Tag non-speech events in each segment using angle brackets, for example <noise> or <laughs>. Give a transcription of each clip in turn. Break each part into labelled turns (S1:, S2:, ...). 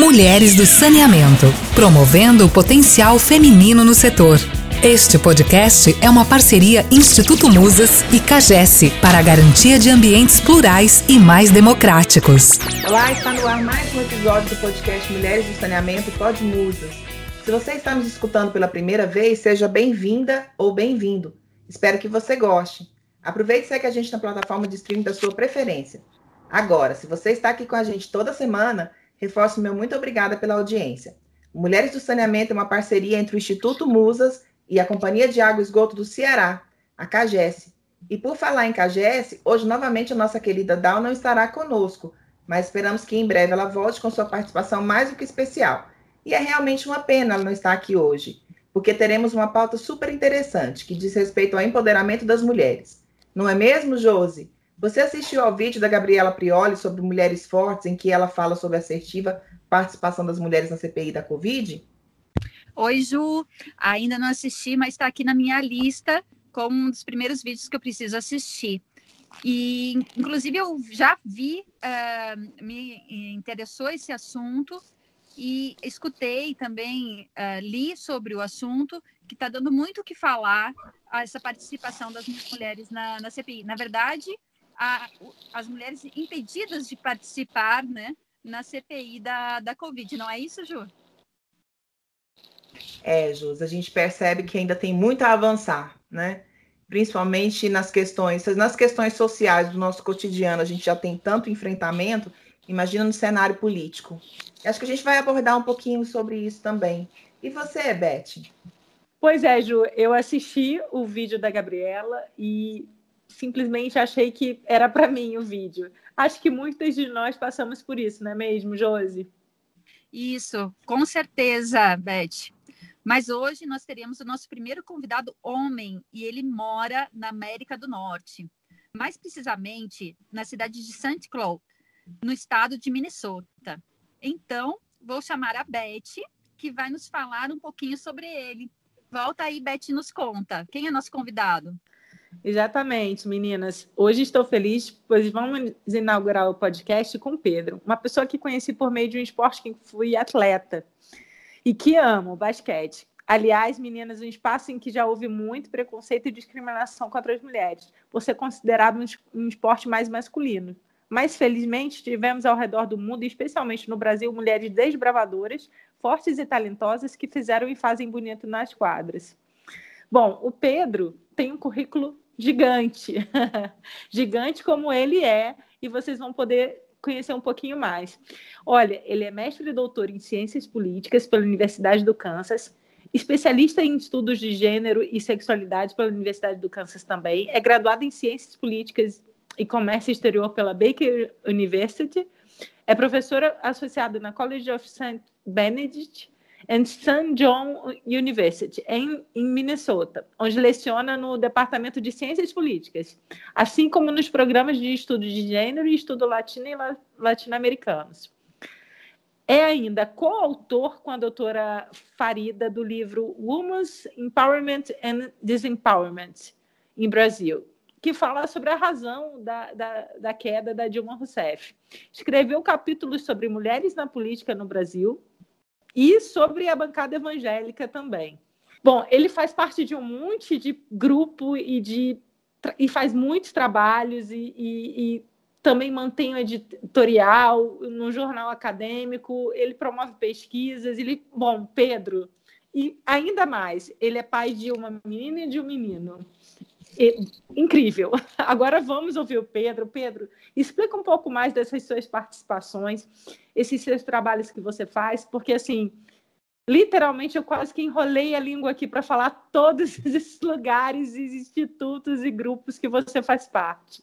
S1: Mulheres do Saneamento, promovendo o potencial feminino no setor. Este podcast é uma parceria Instituto Musas e CAGES para a garantia de ambientes plurais e mais democráticos.
S2: Olá, está no ar mais um episódio do podcast Mulheres do Saneamento Pod Musas. Se você está nos escutando pela primeira vez, seja bem-vinda ou bem-vindo. Espero que você goste. Aproveite e segue a gente na plataforma de streaming da sua preferência. Agora, se você está aqui com a gente toda semana, reforço meu muito obrigada pela audiência. Mulheres do Saneamento é uma parceria entre o Instituto Musas e a Companhia de Água e Esgoto do Ceará, a CAGES. E por falar em CAGES, hoje novamente a nossa querida Dal não estará conosco, mas esperamos que em breve ela volte com sua participação mais do que especial. E é realmente uma pena ela não estar aqui hoje, porque teremos uma pauta super interessante que diz respeito ao empoderamento das mulheres. Não é mesmo, Josi? Você assistiu ao vídeo da Gabriela Prioli sobre mulheres fortes, em que ela fala sobre a assertiva participação das mulheres na CPI da Covid?
S3: Oi, Ju. Ainda não assisti, mas está aqui na minha lista como um dos primeiros vídeos que eu preciso assistir. E, inclusive, eu já vi, uh, me interessou esse assunto e escutei também, uh, li sobre o assunto, que está dando muito o que falar, essa participação das mulheres na, na CPI. Na verdade, a, as mulheres impedidas de participar né, na CPI da, da Covid, não é isso, Ju?
S2: É, Jus, a gente percebe que ainda tem muito a avançar, né? Principalmente nas questões, nas questões sociais do nosso cotidiano, a gente já tem tanto enfrentamento, imagina no cenário político. Acho que a gente vai abordar um pouquinho sobre isso também. E você, Beth?
S4: Pois é, Ju, eu assisti o vídeo da Gabriela e simplesmente achei que era para mim o vídeo. Acho que muitas de nós passamos por isso, não é mesmo, Josi?
S3: Isso, com certeza, Beth. Mas hoje nós teremos o nosso primeiro convidado homem e ele mora na América do Norte, mais precisamente na cidade de St. Cloud, no estado de Minnesota. Então, vou chamar a Beth, que vai nos falar um pouquinho sobre ele. Volta aí, Beth, nos conta. Quem é nosso convidado?
S4: Exatamente, meninas. Hoje estou feliz, pois vamos inaugurar o podcast com Pedro, uma pessoa que conheci por meio de um esporte que fui atleta e que amo, basquete. Aliás, meninas, um espaço em que já houve muito preconceito e discriminação contra as mulheres, por ser considerado um esporte mais masculino. Mas, felizmente, tivemos ao redor do mundo, especialmente no Brasil, mulheres desbravadoras, fortes e talentosas que fizeram e fazem bonito nas quadras. Bom, o Pedro tem um currículo gigante, <laughs> gigante como ele é, e vocês vão poder conhecer um pouquinho mais. Olha, ele é mestre e doutor em Ciências Políticas pela Universidade do Kansas, especialista em estudos de gênero e sexualidade pela Universidade do Kansas também, é graduado em Ciências Políticas e Comércio Exterior pela Baker University, é professora associada na College of St. Benedict and St. John University, em, em, Minnesota, onde leciona no Departamento de Ciências Políticas, assim como nos programas de estudo de gênero e estudo latino e la, latino-americanos. É ainda coautor com a doutora Farida do livro Women's Empowerment and Disempowerment em Brasil, que fala sobre a razão da, da, da queda da Dilma Rousseff. Escreveu capítulos sobre mulheres na política no Brasil, e sobre a bancada evangélica também. Bom, ele faz parte de um monte de grupo e de e faz muitos trabalhos e, e, e também mantém o editorial no jornal acadêmico, ele promove pesquisas, ele, bom, Pedro, e ainda mais, ele é pai de uma menina e de um menino incrível. <laughs> Agora vamos ouvir o Pedro. Pedro, explica um pouco mais dessas suas participações, esses seus trabalhos que você faz, porque assim, literalmente eu quase que enrolei a língua aqui para falar todos <laughs> esses lugares, institutos e grupos que você faz parte.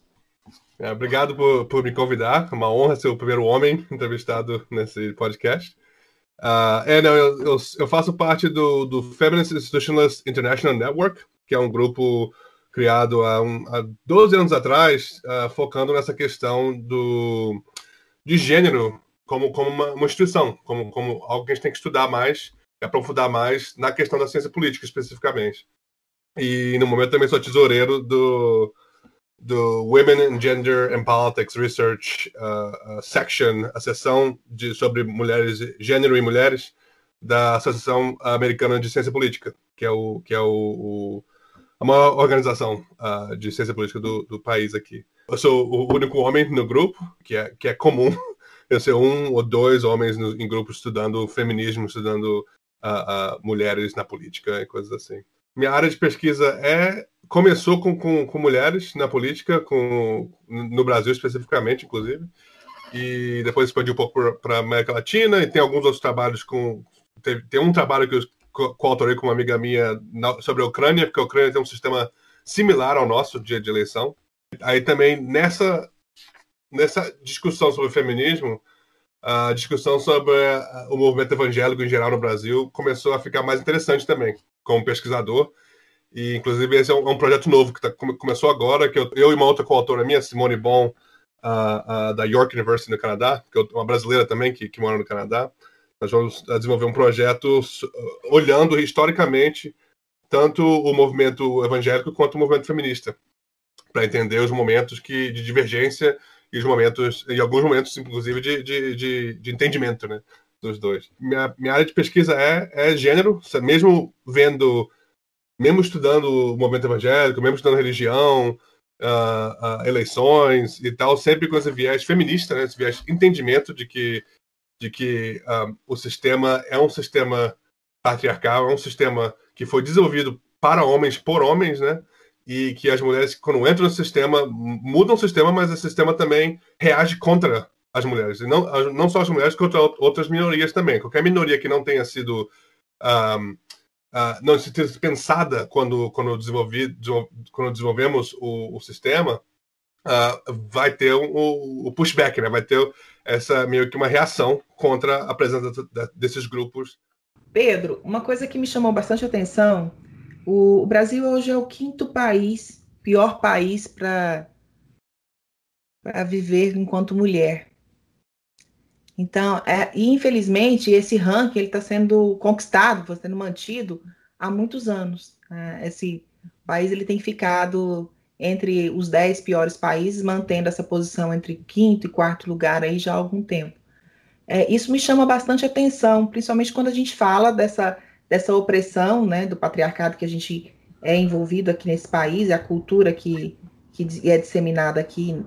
S5: É, obrigado por, por, me convidar. É uma honra ser o primeiro homem <laughs> entrevistado nesse podcast. Uh, é, não, eu, eu, eu, faço parte do, do Feminist Institutionalist International Network, que é um grupo criado há, um, há 12 anos atrás, uh, focando nessa questão do, de gênero como, como uma, uma, instituição, como, como algo que a gente tem que estudar mais, aprofundar mais na questão da ciência política especificamente. E no momento também sou tesoureiro do, do Women in Gender and Politics Research uh, Section, a seção de, sobre mulheres, gênero e mulheres, da Associação Americana de Ciência Política, que é, o, que é o, o a maior organização uh, de ciência política do, do país aqui. Eu sou o único homem no grupo, que é, que é comum <laughs> eu ser um ou dois homens no, em grupos estudando feminismo, estudando uh, uh, mulheres na política e coisas assim. Minha área de pesquisa é começou com, com, com mulheres na política, com, no Brasil especificamente, inclusive, e depois expandiu um pouco para a América Latina e tem alguns outros trabalhos com tem um trabalho que eu coautorei com uma amiga minha na, sobre a Ucrânia, porque a Ucrânia tem um sistema similar ao nosso dia de eleição. Aí também nessa nessa discussão sobre feminismo, a discussão sobre uh, o movimento evangélico em geral no Brasil começou a ficar mais interessante também, como pesquisador. E, inclusive, esse é um, é um projeto novo que tá, começou agora, que eu, eu, e uma outra coautora minha, Simone Bon, uh, uh, da York University no Canadá, que é uma brasileira também que, que mora no Canadá, nós vamos desenvolver um projeto olhando historicamente tanto o movimento evangélico quanto o movimento feminista, para entender os momentos que, de divergência e os momentos, e alguns momentos, inclusive, de, de, de, de entendimento né, dos dois. Minha, minha área de pesquisa é, é gênero, mesmo vendo, mesmo estudando o movimento evangélico, mesmo estudando religião, uh, uh, eleições e tal, sempre com esse viés feminista, né, esse viés entendimento de que de que um, o sistema é um sistema patriarcal, é um sistema que foi desenvolvido para homens, por homens, né? E que as mulheres, quando entram no sistema, mudam o sistema, mas o sistema também reage contra as mulheres. E não, não só as mulheres, contra outras minorias também. Qualquer minoria que não tenha sido. Um, uh, não tenha sido pensada quando, quando, desenvolvi, quando desenvolvemos o, o sistema, uh, vai ter o, o, pushback, né? Vai ter essa meio que uma reação contra a presença desses grupos.
S2: Pedro, uma coisa que me chamou bastante atenção, o, o Brasil hoje é o quinto país, pior país para para viver enquanto mulher. Então, é, infelizmente, esse ranking está sendo conquistado, está sendo mantido há muitos anos. Né? Esse país ele tem ficado entre os dez piores países, mantendo essa posição entre quinto e quarto lugar aí já há algum tempo. É, isso me chama bastante atenção, principalmente quando a gente fala dessa, dessa opressão né, do patriarcado que a gente é envolvido aqui nesse país, a cultura que, que é disseminada aqui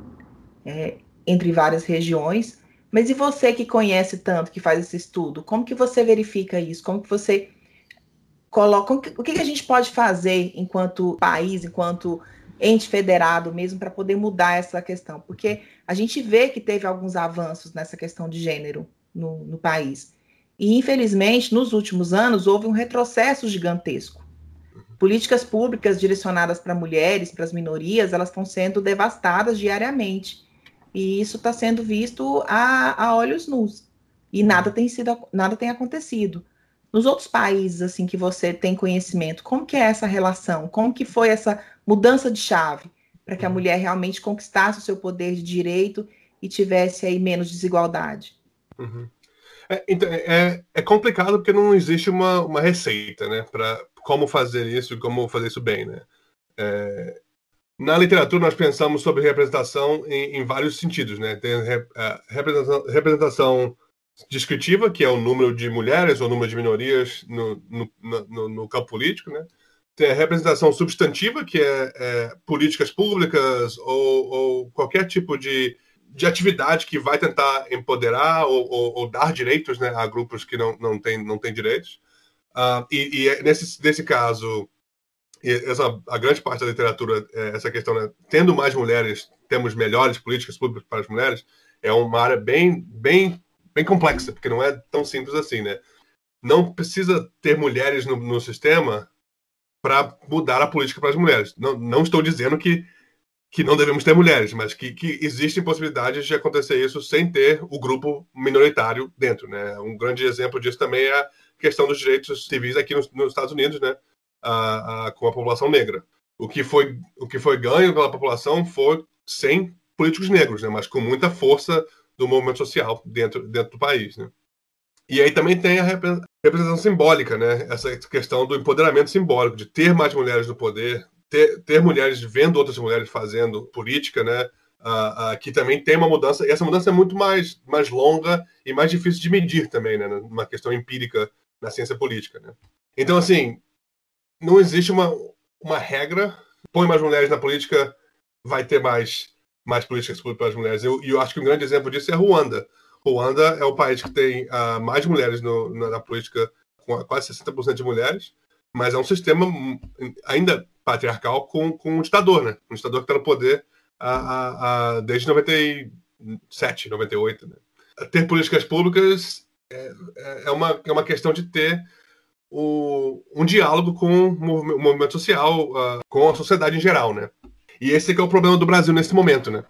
S2: é, entre várias regiões. Mas e você que conhece tanto, que faz esse estudo, como que você verifica isso? Como que você coloca, o que, que a gente pode fazer enquanto país, enquanto ente federado mesmo para poder mudar essa questão, porque a gente vê que teve alguns avanços nessa questão de gênero no, no país. E, infelizmente, nos últimos anos, houve um retrocesso gigantesco. Políticas públicas direcionadas para mulheres, para as minorias, elas estão sendo devastadas diariamente. E isso está sendo visto a, a olhos nus. E nada tem, sido, nada tem acontecido. Nos outros países, assim, que você tem conhecimento, como que é essa relação? Como que foi essa mudança de chave para que a uhum. mulher realmente conquistasse o seu poder de direito e tivesse aí menos desigualdade?
S5: Uhum. É, então, é, é, complicado porque não existe uma, uma receita, né, para como fazer isso como fazer isso bem, né? É, na literatura nós pensamos sobre representação em, em vários sentidos, né? Tem representação, representação descritiva, que é o número de mulheres ou o número de minorias no, no, no, no campo político, né? Tem a representação substantiva, que é, é políticas públicas ou, ou, qualquer tipo de, de atividade que vai tentar empoderar ou, ou, ou dar direitos né, a grupos que não, não têm não tem direitos. Uh, e, e é nesse, nesse caso, essa, a grande parte da literatura, é essa questão, né, tendo mais mulheres, temos melhores políticas públicas para as mulheres, é uma área bem, bem bem complexa, porque não é tão simples assim, né? Não precisa ter mulheres no, no sistema para mudar a política para as mulheres. Não, não estou dizendo que, que não devemos ter mulheres, mas que, que existem possibilidades de acontecer isso sem ter o grupo minoritário dentro, né? Um grande exemplo disso também é a questão dos direitos civis aqui nos, nos Estados Unidos, né? A, a, com a população negra. O que foi o que foi ganho pela população foi sem políticos negros, né? Mas com muita força do movimento social dentro, dentro do país. Né? E aí também tem a representação simbólica, né? essa questão do empoderamento simbólico, de ter mais mulheres no poder, ter, ter mulheres vendo outras mulheres fazendo política, né? Uh, uh, que também tem uma mudança, e essa mudança é muito mais, mais longa e mais difícil de medir também, né? Uma questão empírica na ciência política, né? Então, assim, não existe uma, uma regra, põe mais mulheres na política, vai ter mais, mais políticas para as mulheres. E eu, eu, acho que um grande exemplo disso é Ruanda. Ruanda é o país que tem uh, mais mulheres no, na, na, política, com quase 60% de mulheres, mas é um sistema ainda patriarcal com, com um ditador, né? Um ditador que está no poder a, a, a, desde 97, 98. Né? Ter políticas públicas é, é, é, uma, é uma questão de ter o, um diálogo com o movimento social, uh, com a sociedade em geral, né? E esse é o problema do Brasil nesse momento, né?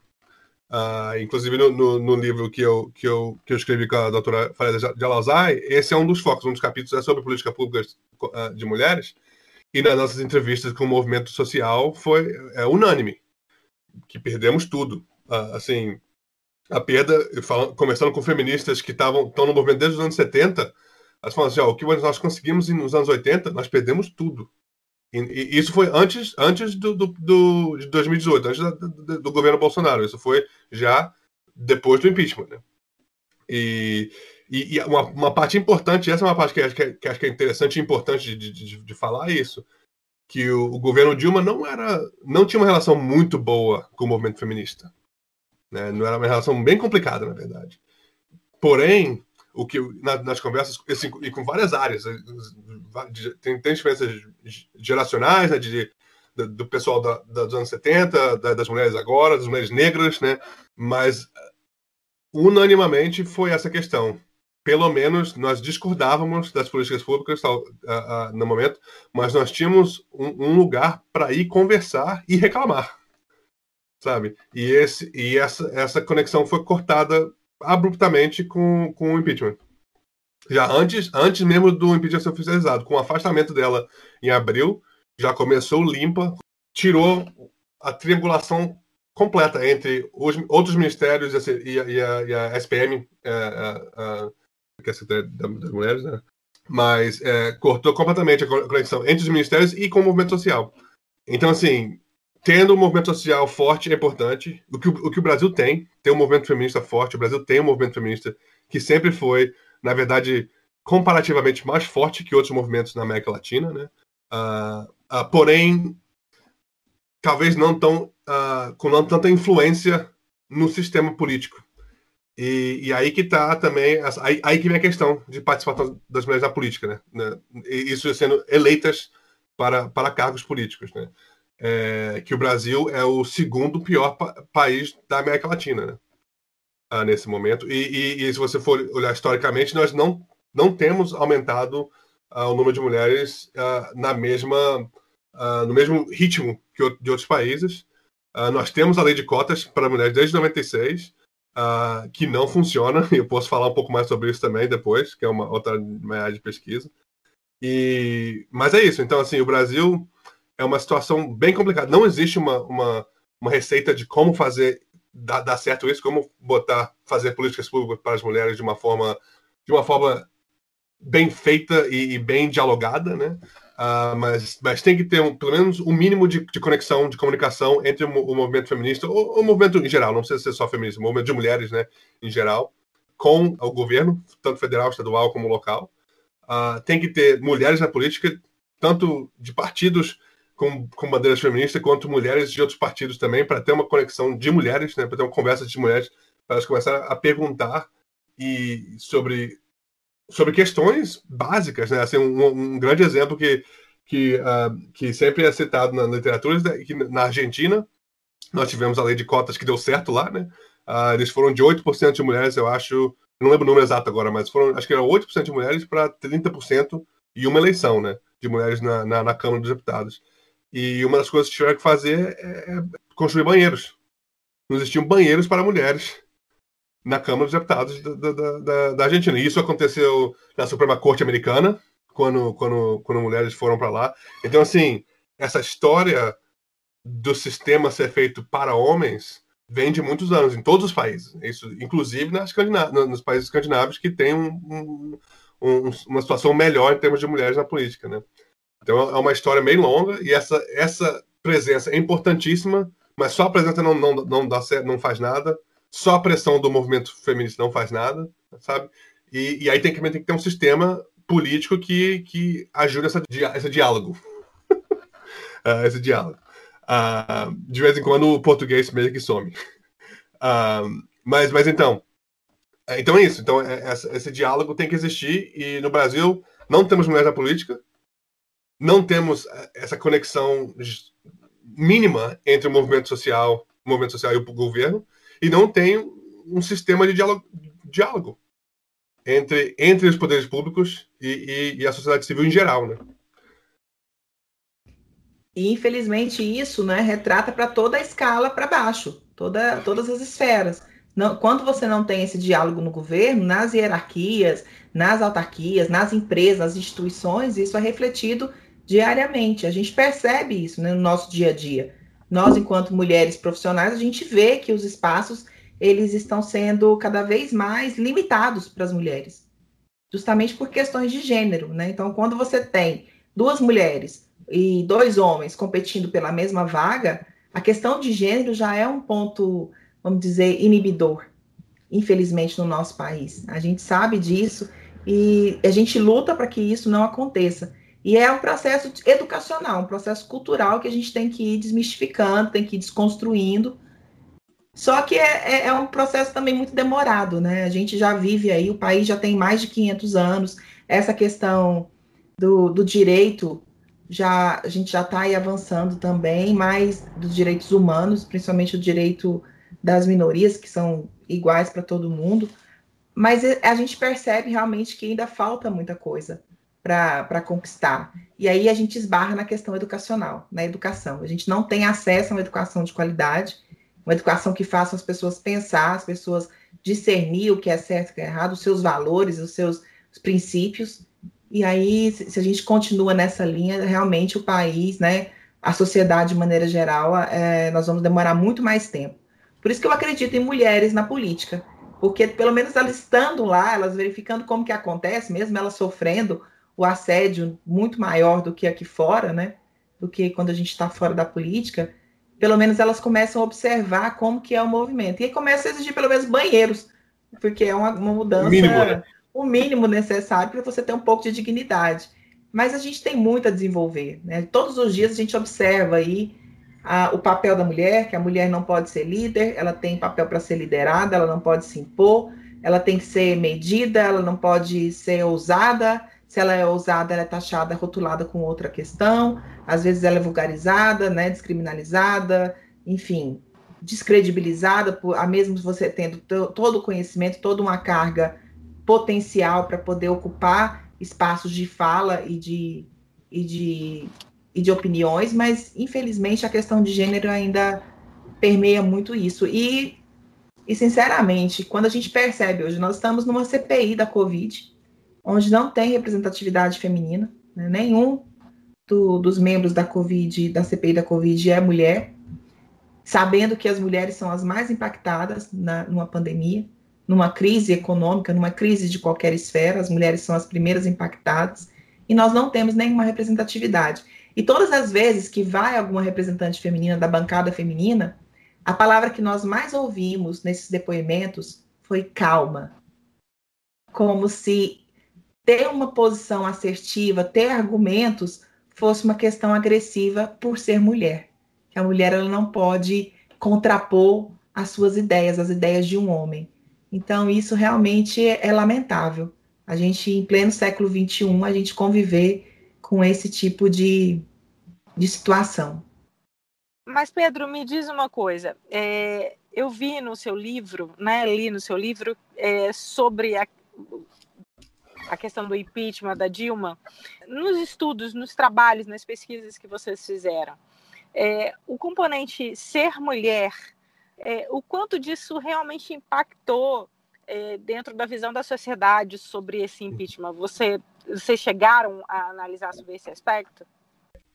S5: Uh, inclusive no, no, no, livro que eu, que, eu, que eu escrevi com a doutora Faria de Alauzai, esse é um dos focos, um dos capítulos é sobre política pública uh, de mulheres, e nas nossas entrevistas com o movimento social foi é, unânime que perdemos tudo. Uh, assim, a perda, falando, começando com feministas que estavam estão no movimento desde os anos 70, elas falam assim, o que nós conseguimos nos anos 80, nós perdemos tudo. E, isso foi antes, antes do, do, do de 2018, antes do, do, do, governo Bolsonaro. Isso foi já depois do impeachment. Né? E, e, e uma, uma, parte importante, essa é uma parte que acho que, é, que, acho que é interessante e importante de, de, de falar isso, que o, o, governo Dilma não era, não tinha uma relação muito boa com o movimento feminista. Né? Não era uma relação bem complicada, na verdade. Porém, o que na, nas conversas e com várias áreas tem, tem diferenças geracionais né, de, de, do pessoal da, da, dos anos 70 da, das mulheres agora das mulheres negras né mas unanimamente foi essa questão pelo menos nós discordávamos das políticas públicas uh, uh, no momento, mas nós tínhamos um, um lugar para ir conversar e reclamar, sabe? E, esse, e essa, essa conexão foi cortada abruptamente com, com o impeachment. Já antes, antes mesmo do impeachment ser oficializado, com o afastamento dela em abril, já começou limpa, tirou a triangulação completa entre os outros ministérios e a, e a, e a SPM, a, que é a Secretaria das Mulheres, né? Mas é, cortou completamente a conexão entre os ministérios e com o movimento social. Então, assim, tendo um movimento social forte é importante. O que o, o que o Brasil tem, tem um movimento feminista forte. O Brasil tem um movimento feminista que sempre foi, na verdade, comparativamente mais forte que outros movimentos na América Latina, né? Uh, uh, porém, talvez não tão uh, com não tanta influência no sistema político. E, e, aí que está também, aí, aí, que vem a questão de participação das mulheres na política, né? Isso sendo eleitas para, para cargos políticos, né? É, que o Brasil é o segundo pior pa país da América Latina, né? Ah, nesse momento. E, e, e, se você for olhar historicamente, nós não, não temos aumentado ah, o número de mulheres ah, na mesma, ah, no mesmo ritmo que de outros países. Ah, nós temos a lei de cotas para mulheres desde 96, uh, que não funciona, <laughs> eu posso falar um pouco mais sobre isso também depois, que é uma outra área de pesquisa. E, mas é isso, então assim, o Brasil é uma situação bem complicada. Não existe uma, uma, uma receita de como fazer dar, certo isso, como botar, fazer políticas públicas para as mulheres de uma forma, de uma forma bem feita e, e bem dialogada, né? Uh, mas, mas tem que ter um, pelo menos um mínimo de, de conexão, de comunicação entre o, o movimento feminista, ou o movimento em geral, não precisa ser só feminista, o movimento de mulheres, né, em geral, com o governo, tanto federal, estadual como local. Uh, tem que ter mulheres na política, tanto de partidos com, com bandeiras feministas, quanto mulheres de outros partidos também, para ter uma conexão de mulheres, né, para ter uma conversa de mulheres, para elas começarem a perguntar e sobre sobre questões básicas, né? Assim, um, um grande exemplo que, que, uh, que sempre é citado na literatura é que na Argentina nós tivemos a lei de cotas que deu certo lá, né? Uh, eles foram de 8% de mulheres, eu acho, não lembro o número exato agora, mas foram, acho que eram 8% de mulheres para 30% e uma eleição, né? De mulheres na, na, na, Câmara dos Deputados. E uma das coisas que tiveram que fazer é, é construir banheiros. Não existiam banheiros para mulheres na Câmara dos Deputados da, da, da, da Argentina. E isso aconteceu na Suprema Corte Americana, quando, quando, quando mulheres foram para lá. Então, assim, essa história do sistema ser feito para homens vem de muitos anos, em todos os países. Isso, inclusive nas nos países escandinavos, que tem um, um, um, uma situação melhor em termos de mulheres na política. Né? Então, é uma história bem longa, e essa, essa presença é importantíssima, mas só a presença não, não, não dá certo, não faz nada. Só a pressão do movimento feminista não faz nada, sabe? E, e aí tem que, tem que ter um sistema político que, que ajude essa, esse diálogo. uh, <laughs> esse diálogo. Uh, de vez em quando o português meio que some. Uh, mas, mas então, então é isso. Então é, esse, esse diálogo tem que existir e no Brasil não temos mulheres na política, não temos essa conexão mínima entre o movimento social, o movimento social e o governo, e não tem um sistema de diálogo, diálogo entre, entre os poderes públicos e, e, e a sociedade civil em geral, né?
S2: E infelizmente isso, né, retrata para toda a escala para baixo, toda, todas as esferas. Não, quando você não tem esse diálogo no governo, nas hierarquias, nas autarquias, nas empresas, nas instituições, isso é refletido diariamente. A gente percebe isso né, no nosso dia a dia. Nós, enquanto mulheres profissionais, a gente vê que os espaços eles estão sendo cada vez mais limitados para as mulheres, justamente por questões de gênero, né? Então, quando você tem duas mulheres e dois homens competindo pela mesma vaga, a questão de gênero já é um ponto, vamos dizer, inibidor, infelizmente, no nosso país. A gente sabe disso e a gente luta para que isso não aconteça. E é um processo educacional, um processo cultural que a gente tem que ir desmistificando, tem que ir desconstruindo, só que é, é, é, um processo também muito demorado, né? A gente já vive aí, o país já tem mais de 500 anos, essa questão do, do direito, já a gente já está aí avançando também, mais dos direitos humanos, principalmente o direito das minorias, que são iguais para todo mundo, mas a gente percebe realmente que ainda falta muita coisa para conquistar. E aí a gente esbarra na questão educacional, na educação. A gente não tem acesso a uma educação de qualidade, uma educação que faça as pessoas pensar, as pessoas discernir o que é certo e o que é errado, os seus valores, os seus os princípios. E aí, se a gente continua nessa linha, realmente o país, né, a sociedade de maneira geral, é, nós vamos demorar muito mais tempo. Por isso que eu acredito em mulheres na política, porque pelo menos elas estando lá, elas verificando como que acontece, mesmo elas sofrendo o assédio muito maior do que aqui fora, né, do que quando a gente está fora da política, pelo menos elas começam a observar como que é o movimento. E aí começa a exigir pelo menos banheiros, porque é uma, uma mudança, mínimo, né? o mínimo necessário para você ter um pouco de dignidade. Mas a gente tem muito a desenvolver. Né? Todos os dias a gente observa aí a, o papel da mulher, que a mulher não pode ser líder, ela tem papel para ser liderada, ela não pode se impor, ela tem que ser medida, ela não pode ser ousada, se ela é ousada, ela é taxada, rotulada com outra questão, às vezes ela é vulgarizada, né, descriminalizada, enfim, descredibilizada, por, a mesmo você tendo todo o conhecimento, toda uma carga potencial para poder ocupar espaços de fala e de, e, de, e de opiniões, mas infelizmente a questão de gênero ainda permeia muito isso. E, e sinceramente, quando a gente percebe hoje, nós estamos numa CPI da Covid, onde não tem representatividade feminina, né? nenhum do, dos membros da Covid, da CPI da Covid é mulher, sabendo que as mulheres são as mais impactadas na, numa pandemia, numa crise econômica, numa crise de qualquer esfera, as mulheres são as primeiras impactadas, e nós não temos nenhuma representatividade. E todas as vezes que vai alguma representante feminina da bancada feminina, a palavra que nós mais ouvimos nesses depoimentos foi calma. Como se ter uma posição assertiva, ter argumentos, fosse uma questão agressiva por ser mulher. A mulher ela não pode contrapor as suas ideias, as ideias de um homem. Então, isso realmente é, é lamentável. A gente, em pleno século XXI, a gente conviver com esse tipo de, de situação.
S4: Mas, Pedro, me diz uma coisa. É, eu vi no seu livro, né, li no seu livro, é, sobre a, a questão do impeachment da Dilma, nos estudos, nos trabalhos, nas pesquisas que vocês fizeram, é, o componente ser mulher, é, o quanto disso realmente impactou é, dentro da visão da sociedade sobre esse impeachment? Você, vocês chegaram a analisar sobre esse aspecto?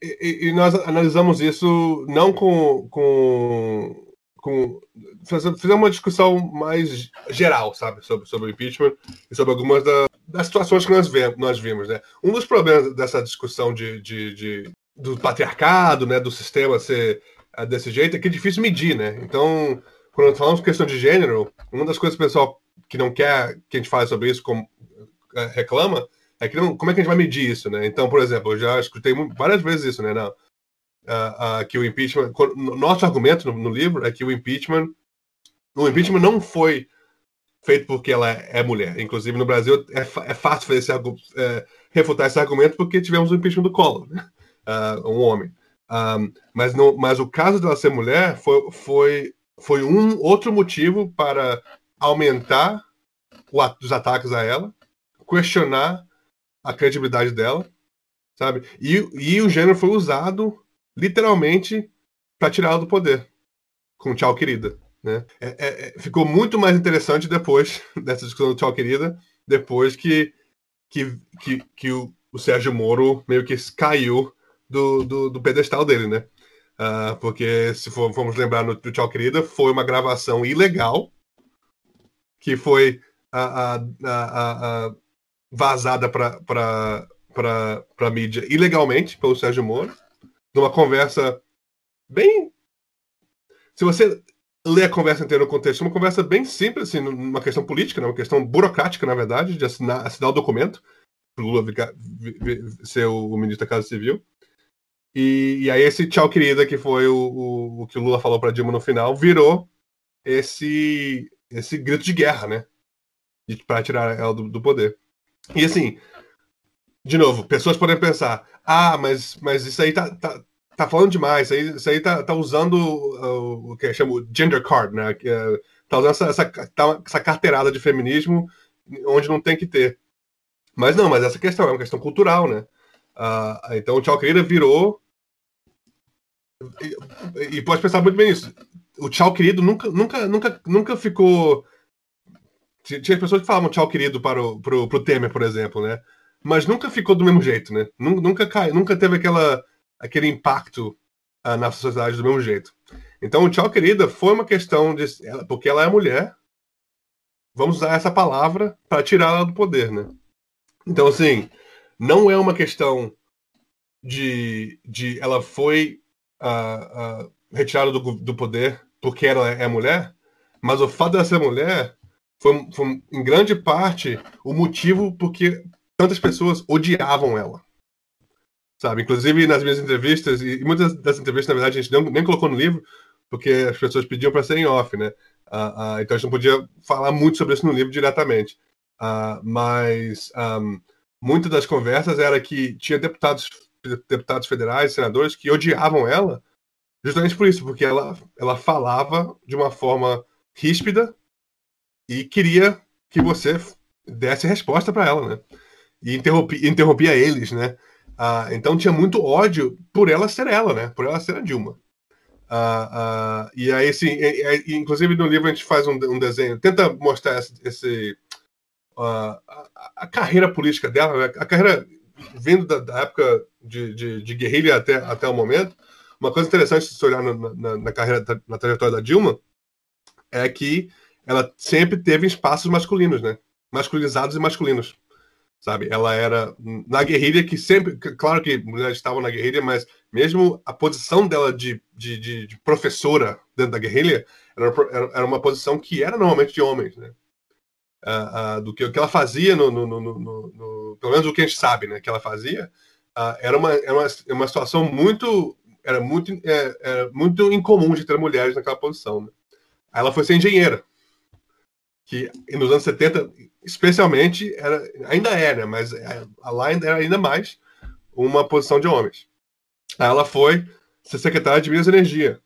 S5: E, e nós analisamos isso não com, com com fazer uma discussão mais geral, sabe, sobre, sobre o impeachment e sobre algumas da, das situações que nós, vemos, nós vimos, né? Um dos problemas dessa discussão de, de, de, do patriarcado, né, do sistema ser uh, desse jeito, é que é difícil medir, né? Então, quando falamos questão de gênero, uma das coisas que o pessoal que não quer que a gente fale sobre isso como, uh, reclama é que não, como é que a gente vai medir isso, né? Então, por exemplo, eu já escutei várias vezes isso, né? Não, uh, que o impeachment, nosso argumento no, no, livro é que o impeachment, o impeachment não foi feito porque ela é, mulher. Inclusive no Brasil é, é fácil fazer esse, é, refutar esse argumento porque tivemos o impeachment do Collor, né? uh, <laughs> um homem. Um, mas, no, mas o caso dela ser mulher foi, foi, foi um outro motivo para aumentar o, os ataques a ela, questionar a credibilidade dela, sabe? E, e o gênero foi usado literalmente para tirá-la do poder, com tchau querida. Né? É, é, é, ficou muito mais interessante depois <laughs> dessa discussão do tchau querida, depois que, que, que, que o, o Sérgio Moro meio que caiu do, do, do pedestal dele, né? Uh, porque, se for, formos lembrar no, no Tchau Querida, foi uma gravação ilegal que foi a, a, a, vazada para a mídia ilegalmente pelo Sérgio Moro, numa conversa bem. Se você ler a conversa inteira no contexto, uma conversa bem simples, assim, uma questão política, né? uma questão burocrática, na verdade, de assinar, assinar o documento, para Lula ser o, o ministro da Casa Civil. E, e aí esse tchau querida, que foi o, o, o que o Lula falou para Dilma no final, virou esse esse grito de guerra, né? Para tirar ela do, do, poder. E assim, de novo, pessoas podem pensar, ah, mas, mas isso aí tá, tá, tá falando demais, isso aí, isso aí tá, tá usando uh, o que eu chamo gender card, né? Que, uh, tá usando essa, essa, tá, essa carteirada de feminismo onde não tem que ter. Mas não, mas essa questão é uma questão cultural, né? Uh, então o Tchau Querida virou e, e, pode pensar muito bem nisso. O tchau querido nunca, nunca, nunca, nunca ficou. Tinha pessoas que falavam tchau querido para o pro, pro Temer, por exemplo, né? Mas nunca ficou do mesmo jeito, né? Nunca cai, nunca teve aquela, aquele impacto uh, na sociedade do mesmo jeito. Então, tchau querida foi uma questão de. Porque ela é mulher, vamos usar essa palavra para tirá-la do poder, né? Então, assim, não é uma questão de, de ela foi uh, uh, retirada do, do poder porque ela é mulher, mas o fato dela ser mulher foi, foi, em grande parte o motivo porque tantas pessoas odiavam ela. Sabe? Inclusive nas minhas entrevistas, e muitas das entrevistas, na verdade, a gente não, nem colocou no livro, porque as pessoas pediam para serem off, né? Uh, uh, então a gente não podia falar muito sobre isso no livro diretamente. Uh, mas um, muitas das conversas era que tinha deputados deputados federais, senadores, que odiavam ela, justamente por isso, porque ela, ela falava de uma forma ríspida e queria que você desse resposta para ela, né? E interrompia, interrompia eles, né? Ah, então tinha muito ódio por ela ser ela, né? Por ela ser a Dilma. Ah, ah, e aí, assim, e, e, inclusive no livro a gente faz um, um desenho, tenta mostrar esse, esse a, a, carreira política dela, né? a carreira vindo da, da época de, de, de, guerrilha até, até o momento, uma coisa interessante se olhar na, na, na, carreira, na trajetória da Dilma, é que ela sempre teve espaços masculinos, né? Masculinizados e masculinos, sabe? Ela era na guerrilha que sempre, claro que mulheres estavam na guerrilha, mas mesmo a posição dela de, de, de, de professora dentro da guerrilha era, era uma posição que era normalmente de homens, né? Uh, do que o que ela fazia no, no, no, no, pelo menos o que a gente sabe, né? Que ela fazia era, uma, era uma, uma situação muito era muito é, era muito incomum de ter mulheres naquela posição. Né? Ela foi ser engenheira, que nos anos 70, especialmente, era, ainda era, né? mas é, lá era ainda mais uma posição de homens. Aí ela foi ser secretária de Minas e Energia,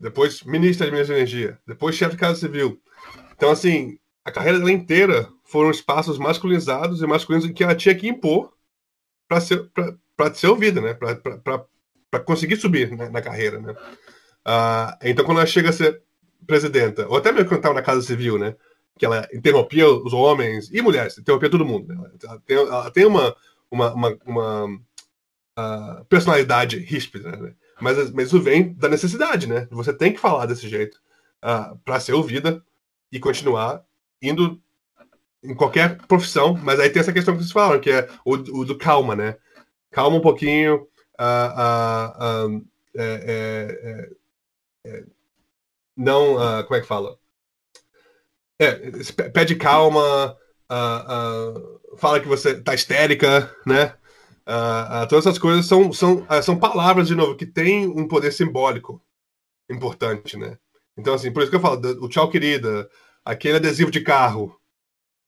S5: depois ministra de Minas e Energia, depois chefe de Casa Civil. Então, assim, a carreira dela inteira foram espaços masculinizados e masculinos que ela tinha que impor para ser, ser ouvida, né? Para conseguir subir né? na carreira, né? Uh, então, quando ela chega a ser presidenta, ou até mesmo quando estava na Casa Civil, né? Que ela interrompia os homens e mulheres, interrompia todo mundo. Né? Ela tem, ela tem uma, uma, uma, uma uh, personalidade ríspida, né? Mas, mas isso vem da necessidade, né? Você tem que falar desse jeito uh, ah, para ser ouvida e continuar indo em qualquer profissão, mas aí tem essa questão que vocês falaram, que é o, o do calma, né? calma um pouquinho, uh, uh, é, é, não, como é que fala? pede calma, fala que você tá histérica, né? todas essas coisas são, são, são palavras, de novo, que têm um poder simbólico importante, né? Então, assim, por isso que eu falo, o tchau querida, aquele adesivo de carro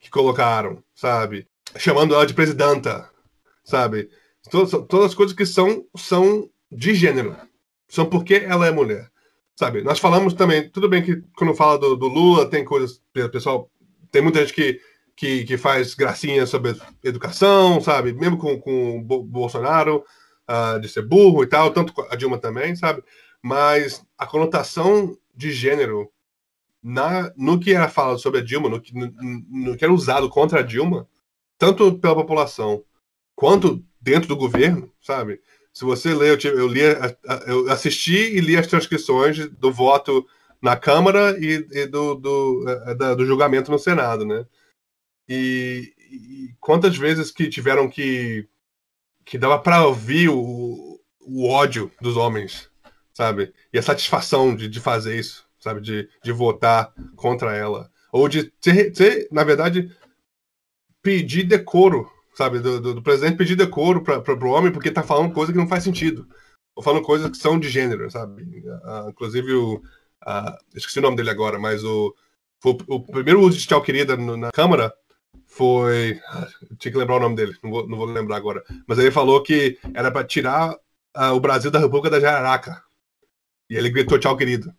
S5: que colocaram, sabe? Chamando ela de presidenta, sabe? Todas, todas as coisas que são, são de gênero. São porque ela é mulher. Sabe? Nós falamos também, tudo bem que quando fala do, do Lula, tem coisas, pessoal, tem muita gente que, que, que faz gracinha sobre educação, sabe? Mesmo com, com o Bolsonaro, uh, de ser burro e tal, tanto a Dilma também, sabe? Mas a conotação de gênero na, no que era falado sobre a Dilma, no que, no, no que era usado contra a Dilma, tanto pela população quanto dentro do governo, sabe? Se você lê, eu, eu, li, eu assisti e li as transcrições do voto na Câmara e, e do, do, é, do, julgamento no Senado, né? E, e, quantas vezes que tiveram que que dava para ouvir o, o ódio dos homens sabe? E a satisfação de, de fazer isso, sabe? De, de votar contra ela. Ou de ser, ser na verdade, pedir decoro, sabe? Do, do, do presidente pedir decoro para o homem porque tá falando coisa que não faz sentido. Ou falando coisas que são de gênero, sabe? Uh, inclusive o. Uh, esqueci o nome dele agora, mas o. o, o primeiro uso de tchau querida no, na Câmara foi. Tinha que lembrar o nome dele, não vou, não vou lembrar agora. Mas ele falou que era para tirar o Brasil da República da Jararaca. E ele gritou tchau, querido.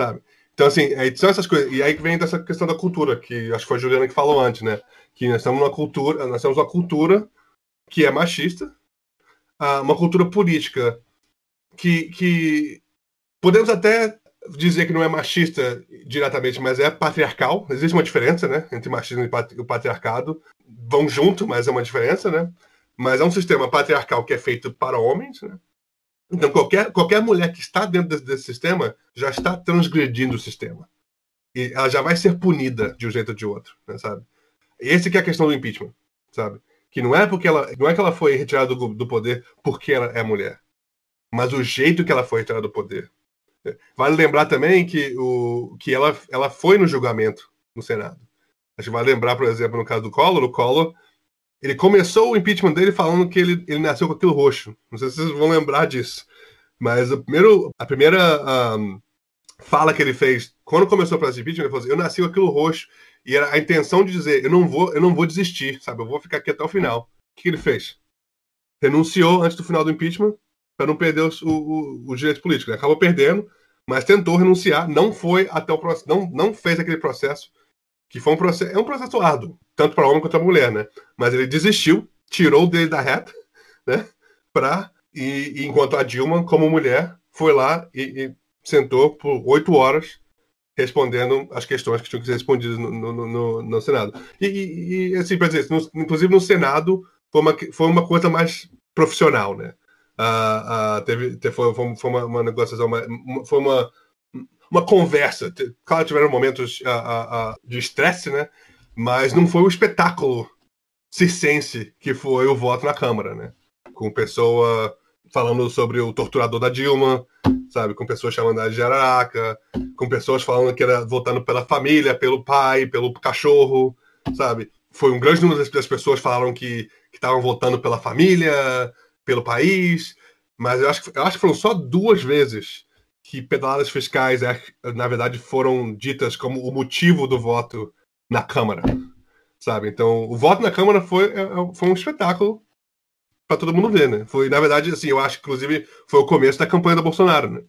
S5: Sabe? Então, assim, aí são essas coisas. E aí que vem dessa questão da cultura, que acho que foi a Juliana que falou antes, né? Que nós temos uma cultura, nós temos uma cultura que é machista, uma cultura política que, que podemos até dizer que não é machista diretamente, mas é patriarcal. Existe uma diferença, né? Entre machismo e patriarcado. Vão junto, mas é uma diferença, né? Mas é um sistema patriarcal que é feito para homens, né? Então, qualquer, qualquer mulher que está dentro desse, desse, sistema já está transgredindo o sistema. E ela já vai ser punida de um jeito ou de outro, né, sabe? Esse que é a questão do impeachment, sabe? Que não é porque ela, não é que ela foi retirada do, do poder porque ela é mulher, mas o jeito que ela foi retirada do poder. Vale lembrar também que, o, que ela, ela foi no julgamento no Senado. A gente vai lembrar, por exemplo, no caso do Collor, o Collor ele começou o impeachment dele falando que ele, ele nasceu com aquilo roxo. Não sei se vocês vão lembrar disso. Mas o primeiro, a primeira um, fala que ele fez quando começou o processo de impeachment, ele falou assim, eu nasci com aquilo roxo. E era a intenção de dizer, eu não vou, eu não vou desistir, sabe? Eu vou ficar aqui até o final. O que ele fez? Renunciou antes do final do impeachment para não perder o, o, o direito político. Ele acabou perdendo, mas tentou renunciar, não foi até o processo, não, não fez aquele processo que foi um processo, é um processo árduo, tanto para homem quanto para mulher, né? Mas ele desistiu, tirou o dele da reta, <laughs> né? Para e, e, enquanto a Dilma, como mulher, foi lá e, e sentou por oito horas respondendo as questões que tinham que ser respondidas no, no, no, no Senado. E, e, assim, para dizer, no, inclusive no Senado foi uma, foi uma coisa mais profissional, né? Uh, uh, teve, teve, foi, foi uma, uma negociação, uma, foi uma uma conversa. Claro, tiveram momentos uh, uh, de estresse, né? Mas não foi o espetáculo circense que foi o voto na Câmara, né? Com pessoa falando sobre o torturador da Dilma, sabe? Com pessoas chamando ela de Jararaca, com pessoas falando que era votando pela família, pelo pai, pelo cachorro, sabe? Foi um grande número das pessoas falaram que estavam votando pela família, pelo país, mas eu acho, eu acho que foram só duas vezes que pedaladas fiscais, é, na verdade, foram ditas como o motivo do voto na Câmara, sabe? Então, o voto na Câmara foi, é, é, foi um espetáculo para todo mundo ver, né? Foi, na verdade, assim, eu acho que, inclusive, foi o começo da campanha do Bolsonaro, né?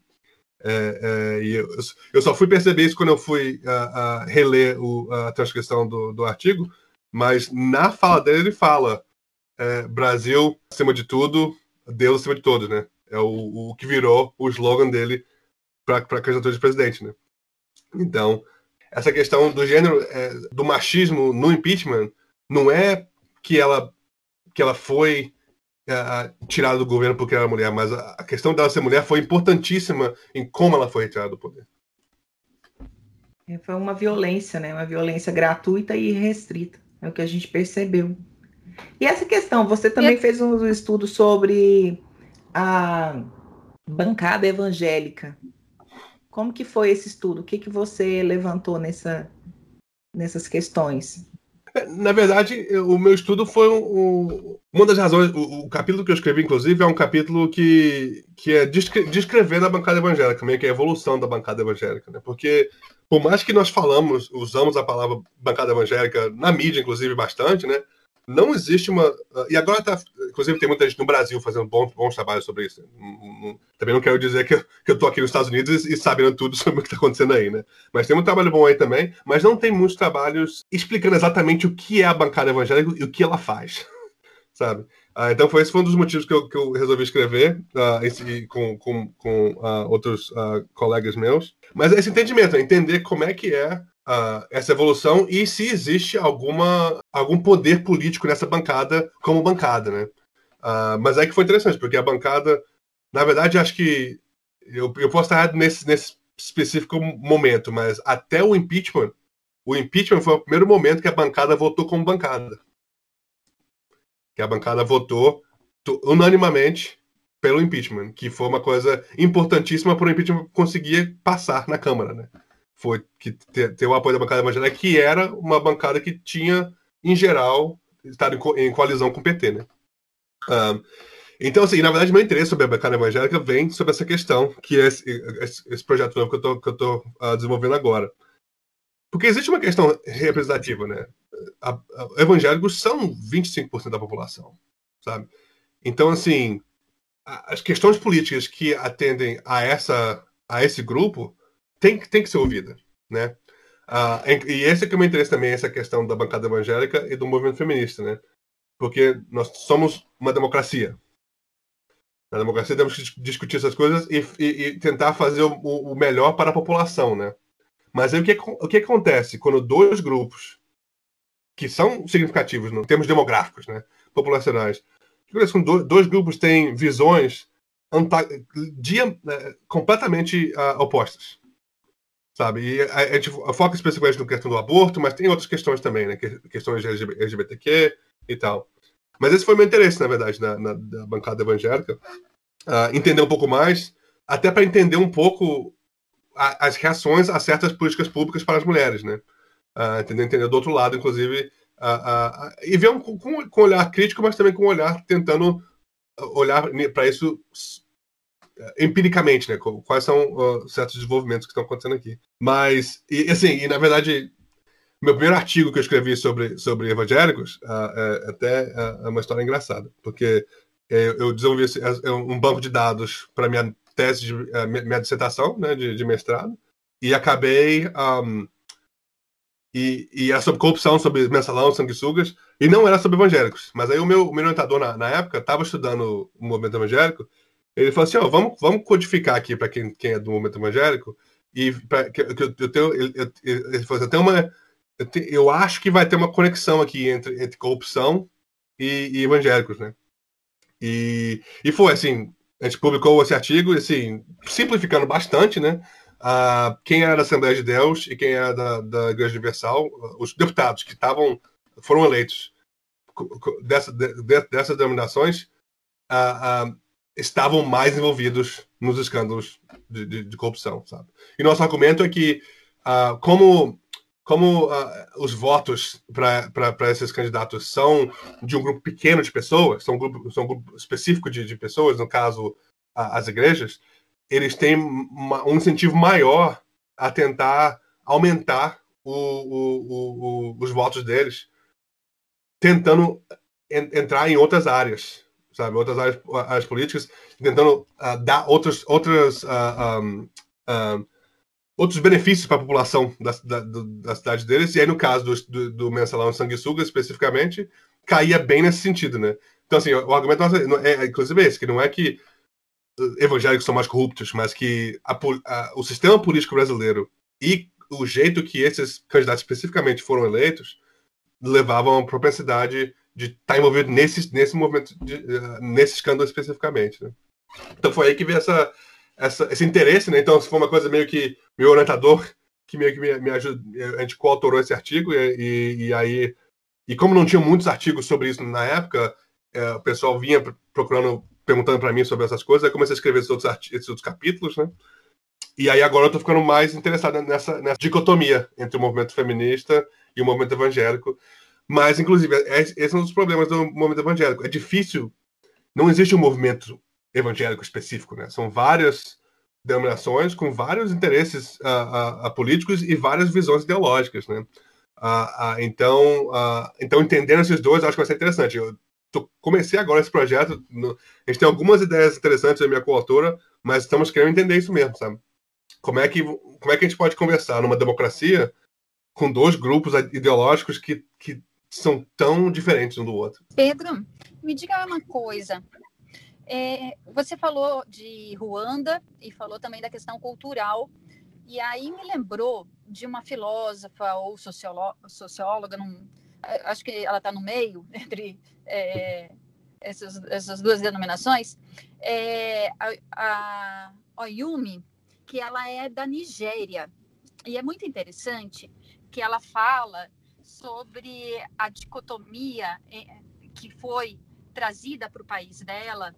S5: É, é, e eu, eu, só fui perceber isso quando eu fui uh, uh, reler o, a transcrição do, do artigo, mas na fala dele ele fala é, Brasil acima de tudo, Deus acima de todos, né? É o, o que virou o slogan dele para a candidatura de presidente, né? Então, essa questão do gênero, é, do machismo no impeachment, não é que ela, que ela foi é, tirada do governo porque era mulher, mas a, a questão dela ser mulher foi importantíssima em como ela foi retirada do poder.
S2: É, foi uma violência, né? Uma violência gratuita e restrita. É o que a gente percebeu. E essa questão, você também fez um estudo sobre a bancada evangélica. Como que foi esse estudo? O que, que você levantou nessa, nessas questões?
S5: Na verdade, o meu estudo foi um, uma das razões. O, o, capítulo que eu escrevi, inclusive, é um capítulo que, que é descrevendo a bancada evangélica, meio que a evolução da bancada evangélica. Né? Porque, por mais que nós falamos, usamos a palavra bancada evangélica na mídia, inclusive, bastante, né? Não existe uma. Ah, e agora tá. Inclusive, tem muita gente no Brasil fazendo bons, bons trabalhos sobre isso. Também não quero dizer que eu, que eu tô aqui nos Estados Unidos e, sabendo tudo <laughs> sobre o que está acontecendo aí, né? Mas tem um trabalho bom aí também, mas não tem muitos trabalhos explicando exatamente o que é a bancada evangélica e o que ela faz. <laughs> Sabe? Ah, então, foi esse foi um dos motivos que eu, que eu resolvi escrever uh, esse, com, com, com uh, outros colegas meus. Mas é esse entendimento, é entender como é que é uh, essa evolução e se existe alguma, algum poder político nessa bancada como bancada, né? Uh, mas é que foi interessante, porque a bancada, na verdade, acho que eu, eu posso estar nesse, nesse específico momento, mas até o impeachment, o impeachment foi o primeiro momento que a bancada votou como bancada. Que a bancada votou unanimamente pelo impeachment, que foi uma coisa importantíssima para o impeachment conseguir passar na Câmara, né? Foi que ter o apoio da bancada evangélica, que era uma bancada que tinha, em geral, estado em, em coalizão com o PT, né? Um, então, assim, na verdade, meu interesse sobre a bancada evangélica vem sobre essa questão, que é esse, esse projeto novo que eu estou uh, desenvolvendo agora. Porque existe uma questão representativa, né? A, a, evangélicos são 25% da população, sabe? Então, assim, a, as questões políticas que atendem a, essa, a esse grupo tem, tem que ser ouvida, né? Ah, e esse é que é o meu interesse também, essa questão da bancada evangélica e do movimento feminista, né? Porque nós somos uma democracia. Na democracia temos que discutir essas coisas e, e, e tentar fazer o, o, melhor para a população, né? Mas aí o que, o que acontece quando dois grupos que são significativos em termos demográficos, né, populacionais, quando dois grupos têm visões dia, né, completamente uh, opostas? Sabe? E a, a gente foca especificamente na questão do aborto, mas tem outras questões também, né? questões de LGBTQ e tal. Mas esse foi meu interesse, na verdade, na, na, bancada evangélica. Uh, entender um pouco mais, até para entender um pouco a, as reações a certas políticas públicas para as mulheres, né? Uh, entender, entender do outro lado, inclusive, uh, e ver um, com, com olhar crítico, mas também com um olhar tentando olhar para isso empiricamente, né? Quais são uh, certos desenvolvimentos que estão acontecendo aqui. Mas, e, assim, e na verdade, meu primeiro artigo que eu escrevi sobre, sobre evangélicos uh, é até uh, é uma história engraçada, porque eu desenvolvi é, é um banco de dados para minha tese, de, minha dissertação né, de, de mestrado, e acabei. Um, e, e era sobre corrupção, sobre mensalão, sanguessugas, e não era sobre evangélicos. Mas aí o meu, meu orientador na, na época estava estudando o movimento evangélico ele falou assim: ó, vamos, vamos codificar aqui para quem, quem é do momento evangélico. E pra, que, que eu, eu tenho. Ele, ele falou assim: eu tenho uma. Eu, te, eu, acho que vai ter uma conexão aqui entre, entre corrupção e, e evangélicos, né? E, e foi assim: a gente publicou esse artigo, assim, simplificando bastante, né? Uh, quem era da Assembleia de Deus e quem era da, da Igreja Universal, os deputados que estavam foram eleitos dessa, de, dessas denominações, uh, uh, estavam mais envolvidos nos escândalos de, de, de corrupção, sabe? E nosso argumento é que uh, como como uh, os votos para esses candidatos são de um grupo pequeno de pessoas, são um grupo, são um grupo específico de, de pessoas, no caso uh, as igrejas, eles têm uma, um incentivo maior a tentar aumentar o, o, o, os votos deles, tentando en, entrar em outras áreas sabe, outras áreas, áreas políticas, tentando uh, dar outros, outras, uh, um, uh, outros benefícios para a população da, da, da, cidade deles. E aí, no caso do, do, do mensalão sanguessuga, especificamente, caía bem nesse sentido, né? Então, assim, o, o argumento é, é, inclusive, esse, que não é que evangélicos são mais corruptos, mas que a, a, o sistema político brasileiro e o jeito que esses candidatos especificamente foram eleitos levavam a propensidade de estar tá envolvido nesse, nesse movimento, de, uh, nesse escândalo especificamente. Né? Então foi aí que veio essa, essa, esse interesse, né? Então foi uma coisa meio que meu orientador <laughs> que meio que me, me a gente coautorou esse artigo e, e, e aí E como não tinha muitos artigos sobre isso na época, é, o pessoal vinha procurando, perguntando para mim sobre essas coisas, aí comecei a escrever esses outros, esses outros capítulos, né? E aí agora eu tô ficando mais interessado nessa, nessa dicotomia entre o movimento feminista e o movimento evangélico. Mas, inclusive, é, esse é um dos problemas do movimento evangélico. É difícil, não existe um movimento evangélico específico, né? São várias denominações com vários interesses uh, uh, políticos e várias visões ideológicas, né? Uh, então, então, entendendo esses dois, acho que vai ser interessante. Eu tô, comecei agora esse projeto, no, a gente tem algumas ideias interessantes da minha coautora, mas estamos querendo entender isso mesmo, sabe? Como é que, como é que a gente pode conversar numa democracia com dois grupos ideológicos que, que são tão diferentes um do outro?
S3: Pedro, me diga uma coisa. É, você falou de Ruanda e falou também da questão cultural. E aí me lembrou de uma filósofa ou socióloga, num, acho que ela está no meio <laughs> entre é, essas, essas, duas denominações, é, a, a Oyumi, que ela é da Nigéria. E é muito interessante que ela fala sobre a dicotomia é, que foi trazida para o país dela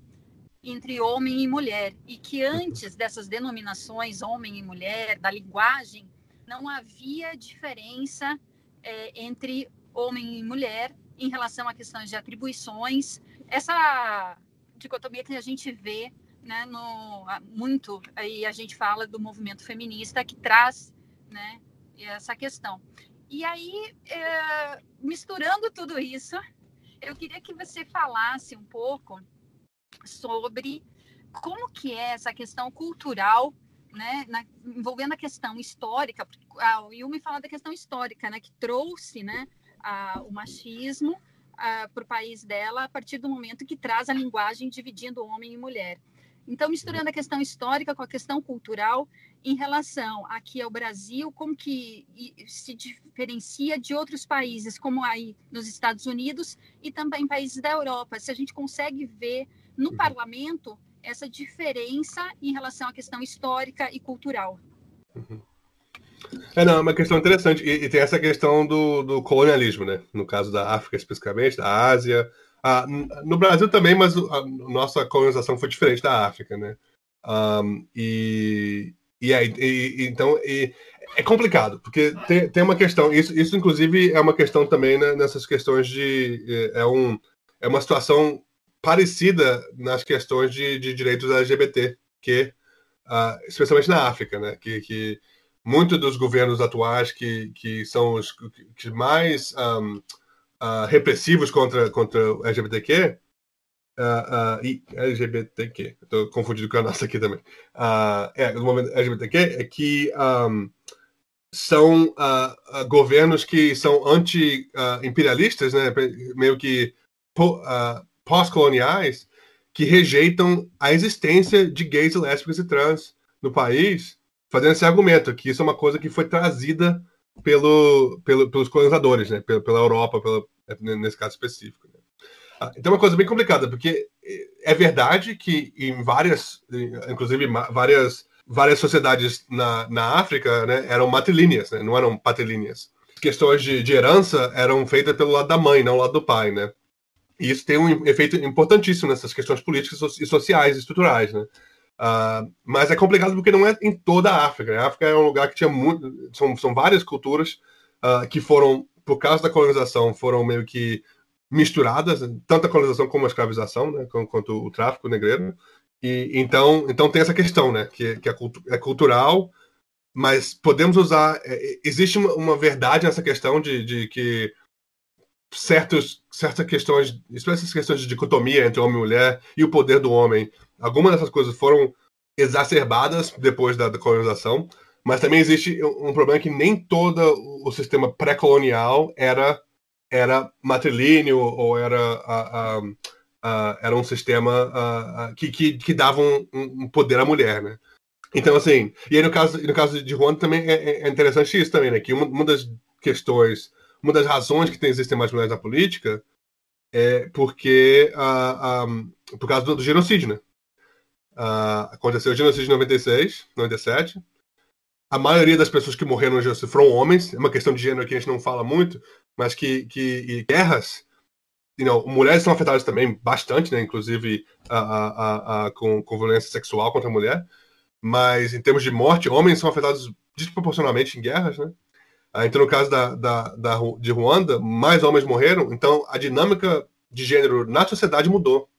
S3: entre homem e mulher, e que antes dessas denominações, homem e mulher, da linguagem, não havia diferença é, entre homem e mulher em relação a questões de atribuições. Essa dicotomia que a gente vê né, no, muito, aí a gente fala do movimento feminista que traz né, essa questão. E aí, é, misturando tudo isso, eu queria que você falasse um pouco sobre como que é essa questão cultural, né, na, envolvendo a questão histórica, a, o Yumi fala da questão histórica, né, que trouxe, né, a, o machismo para o país dela a partir do momento que traz a linguagem dividindo homem e mulher. Então, misturando a questão histórica com a questão cultural em relação aqui ao Brasil, como que se diferencia de outros países, como aí nos Estados Unidos e também países da Europa. Se a gente consegue ver no uhum. parlamento essa diferença em relação à questão histórica e cultural.
S5: Uhum. É, não, é uma questão interessante. E, e tem essa questão do, do, colonialismo, né? No caso da África, especificamente, da Ásia. Ah, no Brasil também, mas a nossa colonização foi diferente da África, né? Um, e, e, aí, e, então e, é complicado, porque tem, tem uma questão, isso, isso inclusive é uma questão também né, nessas questões de. É, é, um, é uma situação parecida nas questões de, de direitos LGBT, que, uh, especialmente na África, né? Que, que muitos dos governos atuais que, que são os que mais um, uh, ah, repressivos contra, contra o LGBTQ, uh, uh, e LGBTQ, estou confundido com a nossa aqui também, uh, é, o movimento LGBTQ é que um, são governos que são anti-imperialistas, né, meio que pós-coloniais, que rejeitam a existência de gays, lésbicas e trans no país fazendo esse argumento, que isso é uma coisa que foi trazida pelo, pelo pelos colonizadores, né? pela, pela Europa, pela, nesse caso específico. Né? Ah, então é uma coisa bem complicada, porque é verdade que em várias, inclusive várias, várias sociedades na, na África né, eram matrilíneas, né? não eram patilíneas. Questões de, de herança eram feitas pelo lado da mãe, não lado do pai, né? E isso tem um efeito importantíssimo nessas questões políticas e sociais estruturais, né? Uh, mas é complicado porque não é em toda a África. Né? A África é um lugar que tinha muito. São, são várias culturas uh, que foram, por causa da colonização, foram meio que misturadas, tanto a colonização como a escravização, né? quanto o tráfico negreiro. E, então, então tem essa questão, né? Que, que é, cultu é cultural, mas podemos usar. É, existe uma, uma, verdade nessa questão de, de que certos, certas questões, essas questões de dicotomia entre homem e mulher e o poder do homem Algumas dessas coisas foram exacerbadas depois da, colonização, mas também existe um problema que nem todo o sistema pré-colonial era era matrilíneo ou era uh, uh, uh, era um sistema que, que, que, dava um, um, poder à mulher, né? Então, assim, e aí no caso, no caso de Juan também é, é, é interessante isso também, né? Que uma, uma, das questões, uma das razões que tem, existem mais mulheres na política é porque, um, por causa do, do genocídio, né? Uh, aconteceu o genocídio de 96, 97. A maioria das pessoas que morreram foram homens. É uma questão de gênero que a gente não fala muito, mas que, que guerras, you know, mulheres são afetadas também bastante, né? Inclusive a, a, a, com, com violência sexual contra a mulher. Mas em termos de morte, homens são afetados desproporcionalmente em guerras, né? Ah, então, no caso da, da, da, de Ruanda, mais homens morreram, então a dinâmica de gênero na sociedade mudou.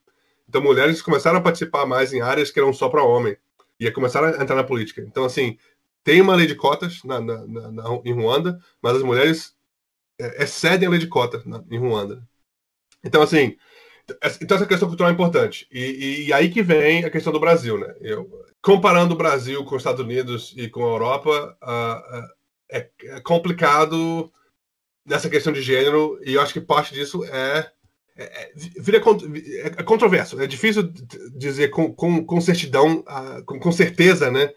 S5: Então, mulheres começaram a participar mais em áreas que eram só para homem, e começaram a entrar na política. Então, assim, tem uma lei de cotas na, na, na, em Ruanda, mas as mulheres é, excedem a lei de cotas em Ruanda. Então, assim, então essa questão cultural é importante. E, e, e, aí que vem a questão do Brasil, né? Eu, comparando o Brasil com os Estados Unidos e com a Europa, uh, uh, é, é complicado nessa questão de gênero, e eu acho que parte disso é é, é vira é controverso. É difícil dizer com, com, com certidão, com, com certeza, né?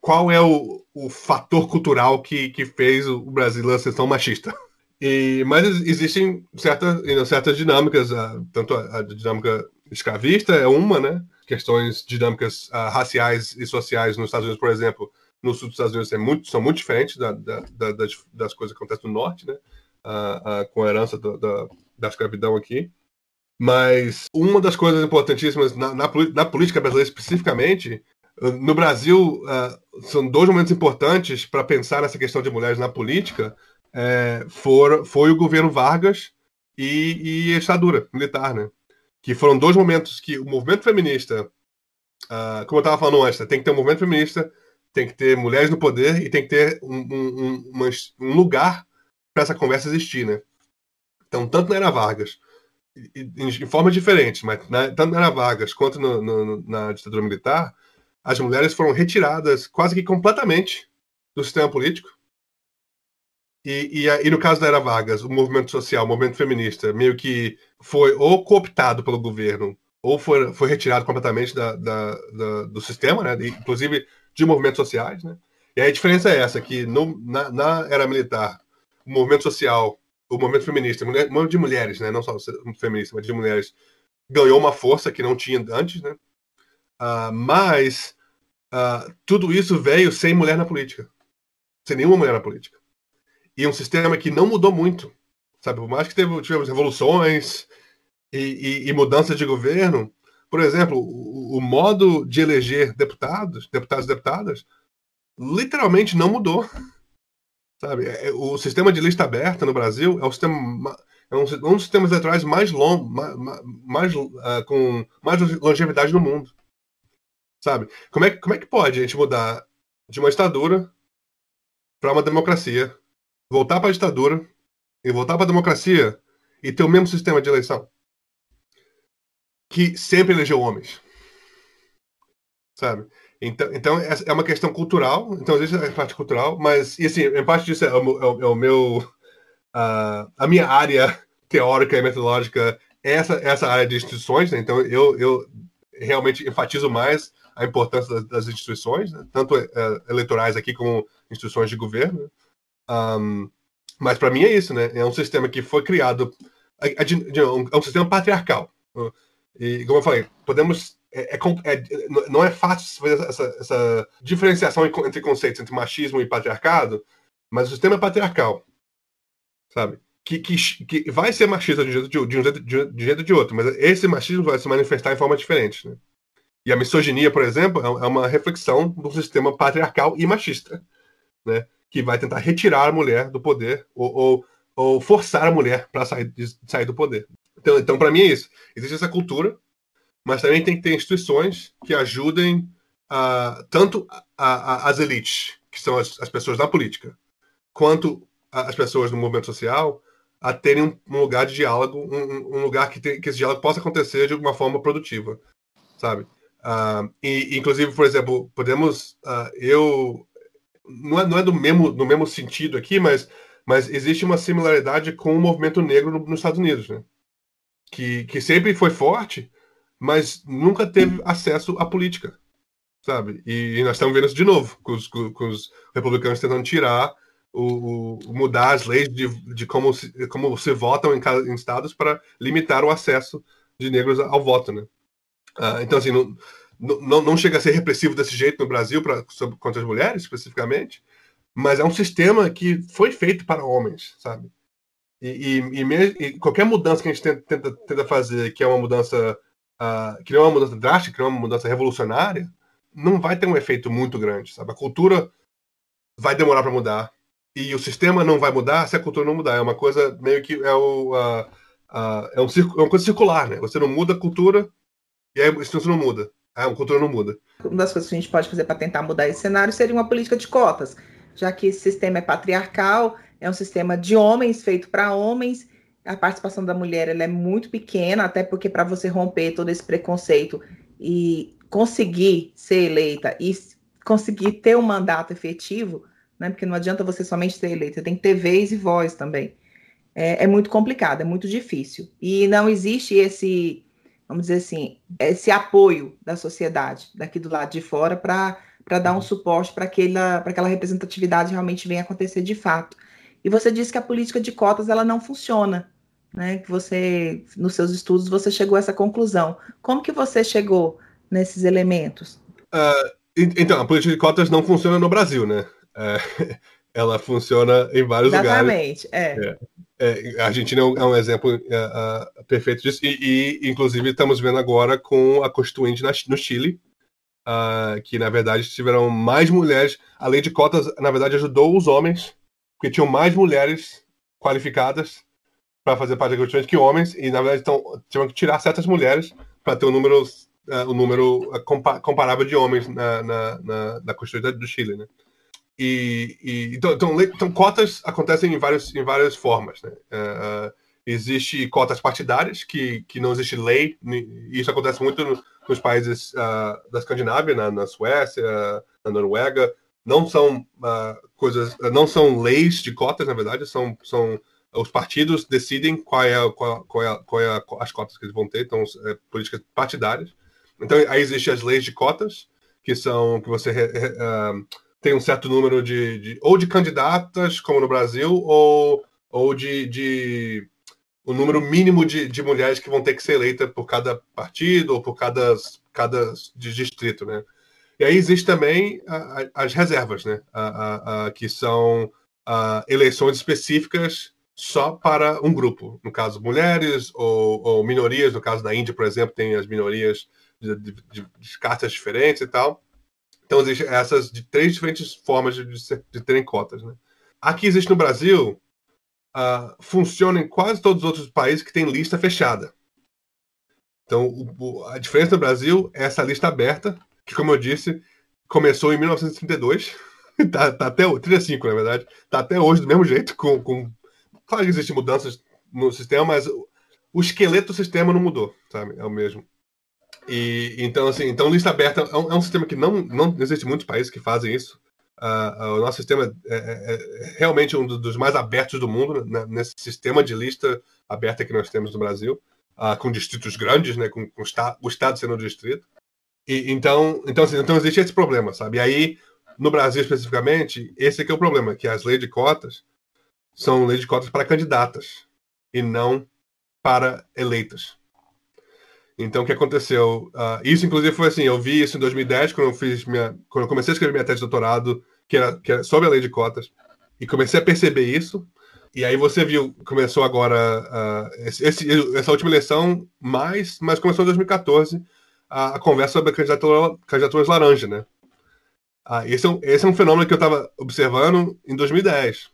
S5: Qual é o, o fator cultural que, que fez o Brasil ser tão machista? E, mas existem certas, certas dinâmicas, tanto a, a, dinâmica escravista é uma, né? Questões dinâmicas raciais e sociais nos Estados Unidos, por exemplo, no sul dos Estados Unidos é muito, são muito diferentes da, da, da, das, das, coisas que acontecem no norte, né? com a herança do, da, da escravidão aqui. Mas uma das coisas importantíssimas na, na, na política brasileira especificamente, no Brasil, uh, são dois momentos importantes para pensar nessa questão de mulheres na política. É, for, foi o governo Vargas e, e a ditadura militar, né? Que foram dois momentos que o movimento feminista, uh, como eu estava falando antes, tem que ter um movimento feminista tem que ter mulheres no poder e tem que ter um, um, uma, um lugar para essa conversa existir, né? Então, tanto na Era Vargas, em, formas diferentes, mas na, tanto na Era Vargas quanto no, no, na ditadura militar, as mulheres foram retiradas quase que completamente do sistema político. E, e, e, no caso da Era Vargas, o movimento social, o movimento feminista, meio que foi ou cooptado pelo governo, ou foi, foi retirado completamente da, da, da do sistema, né? Inclusive, de movimentos sociais, né? E aí a diferença é essa, que no, na, na era militar, o movimento social, o movimento feminista, mulher, de mulheres, né? Não só feminista, mas de mulheres, ganhou uma força que não tinha antes, né? Uh, mas uh, tudo isso veio sem mulher na política. Sem nenhuma mulher na política. E um sistema que não mudou muito. Sabe, por mais que teve, tivemos revoluções e, e, e mudanças de governo, por exemplo, o, o, modo de eleger deputados, deputados e deputadas, literalmente não mudou. Sabe? É, é, o sistema de lista aberta no Brasil é, o sistema, é um, um dos sistemas eleitorais mais longos, mais, mais uh, com mais longevidade no mundo. Sabe? Como é, como é que pode a gente mudar de uma ditadura para uma democracia, voltar para a ditadura e voltar para a democracia e ter o mesmo sistema de eleição? que sempre elegeu homens. Sabe? Então, então é uma questão cultural, então existe a parte cultural, mas, e assim, em parte disso é o, é o, é o meu. Uh, a minha área <laughs> teórica e metodológica é essa, essa área de instituições, né? então eu, eu realmente enfatizo mais a importância das, das instituições, né? tanto uh, eleitorais aqui como instituições de governo. Um, mas para mim é isso, né? É um sistema que foi criado, é um sistema patriarcal. E, como eu falei, podemos. É, é, é, não é fácil fazer essa, essa, diferenciação entre conceitos entre machismo e patriarcado, mas o sistema é patriarcal, sabe? Que, que, que vai ser machista de um, jeito, de, um jeito, de, um jeito de outro, mas esse machismo vai se manifestar em forma diferente. Né? E a misoginia, por exemplo, é, é uma reflexão do sistema patriarcal e machista, né? que vai tentar retirar a mulher do poder ou, ou, ou forçar a mulher para sair, sair do poder. Então, então para mim é isso. Existe essa cultura, mas também tem que ter instituições que ajudem uh, tanto a, a, as elites, que são as, as, pessoas da política, quanto as pessoas do movimento social, a terem um, um lugar de diálogo, um, um lugar que, tem, que esse diálogo possa acontecer de uma forma produtiva, sabe? Uh, e, inclusive, por exemplo, podemos, uh, eu não é, não é do mesmo no mesmo sentido aqui, mas mas existe uma similaridade com o movimento negro no, nos Estados Unidos, né? que, que sempre foi forte, mas nunca teve acesso à política, sabe? E, e nós estamos vendo isso de novo, com os, com, os republicanos tentando tirar, o, o, mudar as leis de, de como, se, como se votam em, em estados para limitar o acesso de negros ao voto, né? Uh, então, assim, não, não, não chega a ser repressivo desse jeito no Brasil pra, sobre, contra as mulheres, especificamente, mas é um sistema que foi feito para homens, sabe? E, e, e, e, qualquer mudança que a gente tenta, tenta, tenta fazer, que é uma mudança que não é uma mudança drástica, que não é uma mudança revolucionária, não vai ter um efeito muito grande, sabe? A cultura vai demorar para mudar e o sistema não vai mudar se a cultura não mudar. É uma coisa meio que é o uh, uh, é, um é uma coisa circular, né? Você não muda a cultura e aí a situação não muda. A cultura não muda.
S2: Uma das coisas que a gente pode fazer para tentar mudar esse cenário seria uma política de cotas, já que esse sistema é patriarcal, é um sistema de homens feito para homens. A participação da mulher ela é muito pequena, até porque para você romper todo esse preconceito e conseguir ser eleita e conseguir ter um mandato efetivo, né? Porque não adianta você somente ser eleita, você tem que ter vez e voz também. É, é muito complicado, é muito difícil. E não existe esse, vamos dizer assim, esse apoio da sociedade daqui do lado de fora para dar um suporte para aquela, aquela representatividade realmente venha acontecer de fato. E você disse que a política de cotas ela não funciona, né? Que você, nos seus estudos, você chegou a essa conclusão. Como que você chegou nesses elementos?
S5: Uh, então, a política de cotas não funciona no Brasil, né? É, <laughs> ela funciona em vários
S2: Exatamente,
S5: lugares. É. É, a Argentina é um, é um exemplo uh, perfeito disso. E, e, inclusive, estamos vendo agora com a Constituinte na, no Chile, uh, que, na verdade, tiveram mais mulheres. A lei de cotas, na verdade, ajudou os homens, porque tinham mais mulheres qualificadas para fazer parte da Constituinte que homens, e, na verdade, então, tinham que tirar certas mulheres para ter um número uh, o número uh, comparável de homens na, na, na, na Constituição do Chile, né? E, e então, então, então, cotas acontecem em, vários, em várias formas, né? Uh, existe cotas partidárias, que, que não existe lei, e isso acontece muito no, nos países uh, da Escandinávia, na, na, Suécia, na Noruega, não são coisas, não são leis de cotas, na verdade, são, são os partidos decidem qual é, qual, qual é, qual é as cotas que eles vão ter, então é, políticas partidárias. Então, aí existem as leis de cotas, que são que você uh, tem um certo número de, de, ou de candidatas, como no Brasil, ou, ou de, de o número mínimo de, de mulheres que vão ter que ser eleitas por cada partido ou por cada, cada distrito, né? E aí existe também a, a, as reservas, né? A, que são eleições específicas só para um grupo, no caso mulheres ou, ou minorias, no caso da Índia, por exemplo, tem as minorias de, de, de cartas diferentes e tal. Então, existem essas de três diferentes formas de, de, de terem cotas. Né? Aqui existe no Brasil, uh, funciona em quase todos os outros países que tem lista fechada. Então, o, o, a diferença no Brasil é essa lista aberta, que, como eu disse, começou em 1932, <laughs> tá, tá até 35, na verdade, tá até hoje do mesmo jeito, com, com claro que existem mudanças no sistema, mas o, esqueleto do sistema não mudou, sabe? É o mesmo. E, então, assim, então lista aberta é um, é um, sistema que não, não existe muitos países que fazem isso. Uh, uh, o nosso sistema é, é, é, realmente um dos mais abertos do mundo, né, nesse sistema de lista aberta que nós temos no Brasil, uh, com distritos grandes, né, com, com o Estado sendo o distrito. E, então, então, assim, então existe esse problema, sabe? E aí, no Brasil especificamente, esse é o problema, que as leis de cotas são leis de cotas para candidatas e não para eleitas. Então, o que aconteceu? Uh, isso, inclusive, foi assim: eu vi isso em 2010, quando eu, fiz minha, quando eu comecei a escrever minha tese de doutorado, que era, que era sobre a lei de cotas, e comecei a perceber isso. E aí você viu, começou agora uh, esse, essa última eleição, mais, mas começou em 2014 a, a conversa sobre a candidatura, candidaturas laranja, né? Uh, esse, é um, esse é um fenômeno que eu estava observando em 2010.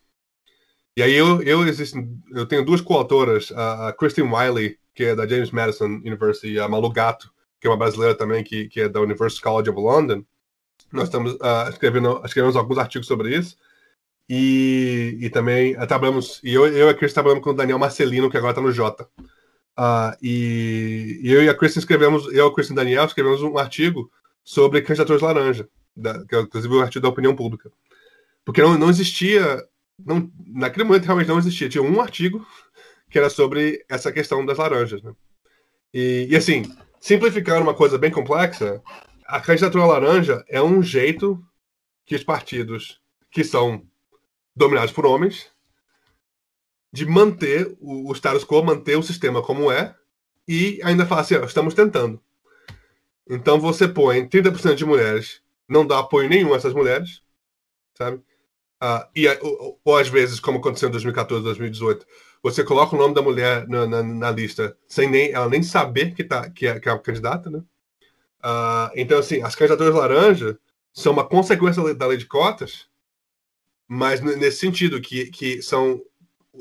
S5: E aí eu, eu, existo, eu tenho duas coautoras, a, a Kristen Wiley, que é da James Madison University, a Malu Gato, que é uma brasileira também, que, que é da University College of London. Nós estamos uh, escrevendo, escrevemos alguns artigos sobre isso. E, e também uh, trabalhamos, e eu, eu e a Cris trabalhamos com o Daniel Marcelino, que agora está no Jota. Uh, e, e, eu e a Cris escrevemos, eu, a e o Daniel escrevemos um artigo sobre candidaturas laranja, da, que é inclusive um artigo da opinião pública. Porque não, não existia, não, naquele momento realmente não existia, tinha um artigo que era sobre essa questão das laranjas. Né? E, e, assim, simplificando uma coisa bem complexa, a candidatura laranja é um jeito que os partidos que são dominados por homens de manter o, o status quo, manter o sistema como é, e ainda falar assim, ó, estamos tentando. Então você põe 30% de mulheres, não dá apoio nenhum a essas mulheres, sabe? Uh, e, ou, ou, às vezes, como aconteceu em 2014, 2018, você coloca o nome da mulher na, na, na lista sem nem, ela nem saber que, tá, que, é, que é a candidata, né? Uh, então, assim, as candidaturas laranja são uma consequência da lei de cotas, mas nesse sentido, que, que são,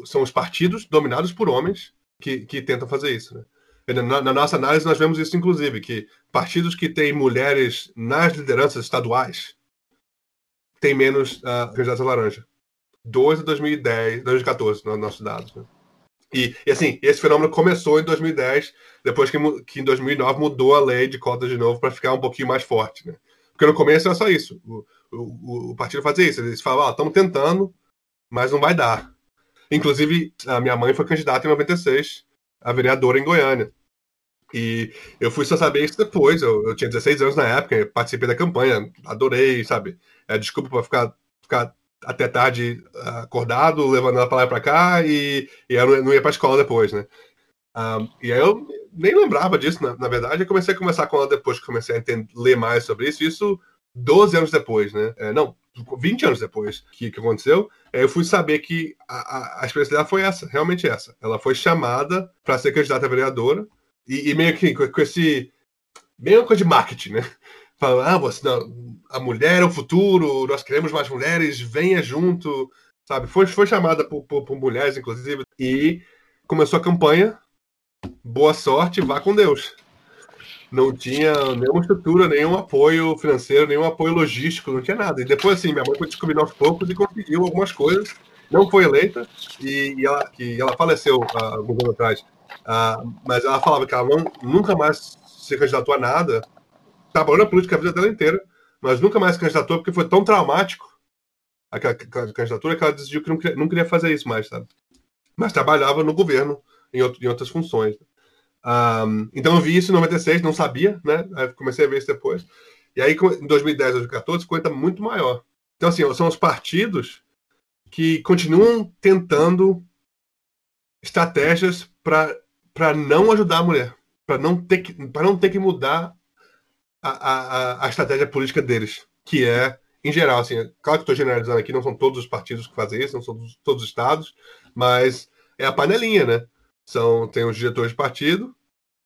S5: são os partidos dominados por homens que, que tentam fazer isso, né? Na, na, nossa análise, nós vemos isso, inclusive, que partidos que têm mulheres nas lideranças estaduais têm menos uh, candidatos laranja. 2 de 2010, 2014, nos nossos dados. Né? E, e, assim, esse fenômeno começou em 2010, depois que, que em 2009 mudou a lei de cotas de novo para ficar um pouquinho mais forte. Né? Porque no começo era só isso. O, o, o partido fazia isso. Eles falavam, estamos tentando, mas não vai dar. Inclusive, a minha mãe foi candidata em 96 a vereadora em Goiânia. E eu fui só saber isso depois. Eu, eu tinha 16 anos na época, participei da campanha, adorei, sabe? É, desculpa para ficar, ficar até tarde ah, acordado, levando a palavra para cá e, e eu não ia para escola depois, né? Um, ah, e aí eu nem lembrava disso, na, na, verdade. Eu comecei a conversar com ela depois que comecei a entender, ler mais sobre isso. Isso 12 anos depois, né? É, não, 20 anos depois que, que aconteceu. Aí eu fui saber que a, a, a experiência dela foi essa, realmente essa. Ela foi chamada para ser candidata a vereadora e, e meio que com, com esse. meio coisa de marketing, né? Falando, ah, você, não, a mulher é o futuro, nós queremos mais mulheres, venha junto, sabe? Foi, foi chamada por, por, por mulheres, inclusive, e começou a campanha. Boa sorte, vá com Deus. Não tinha nenhuma estrutura, nenhum apoio financeiro, nenhum apoio logístico, não tinha nada. E depois, assim, minha mãe foi descobrindo aos poucos e conseguiu algumas coisas. Não foi eleita e, e ela, e ela faleceu há alguns anos atrás. Uh, mas ela falava que ela não, nunca mais se candidatou a nada. Trabalhou na política a vida dela inteira, mas nunca mais se candidatou porque foi tão traumático aquela, aquela candidatura que ela decidiu que não queria, não queria fazer isso mais, sabe? Mas trabalhava no governo em, outro, em outras funções. Um, então eu vi isso em 96, não sabia, né? Aí comecei a ver isso depois. E aí, em 2010, 2014, ficou ainda muito maior. Então, assim, são os partidos que continuam tentando estratégias para não ajudar a mulher, para não ter que, para não ter que mudar a, a, a estratégia política deles, que é, em geral, assim, claro que estou generalizando aqui, não são todos os partidos que fazem isso, não são todos, os estados, mas é a panelinha, né? São, tem os diretores de partido,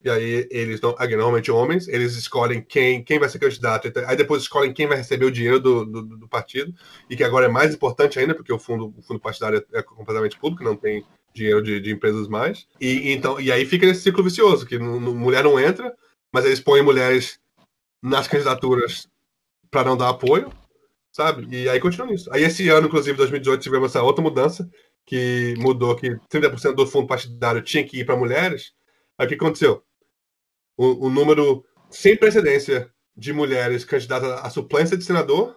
S5: e aí eles, normalmente homens, eles escolhem quem, quem vai ser candidato, aí depois escolhem quem vai receber o dinheiro do, do, do partido, e que agora é mais importante ainda, porque o fundo, o fundo partidário é completamente público, não tem dinheiro de, de empresas mais. E, então, e aí fica nesse ciclo vicioso, que no, no, mulher não entra, mas eles põem mulheres nas candidaturas para não dar apoio, sabe? E aí continua nisso. Aí esse ano, inclusive, 2018, tivemos essa outra mudança, que mudou que 30% do fundo partidário tinha que ir para mulheres. Aí o que aconteceu? O, o número sem precedência de mulheres candidatas à suplência de senador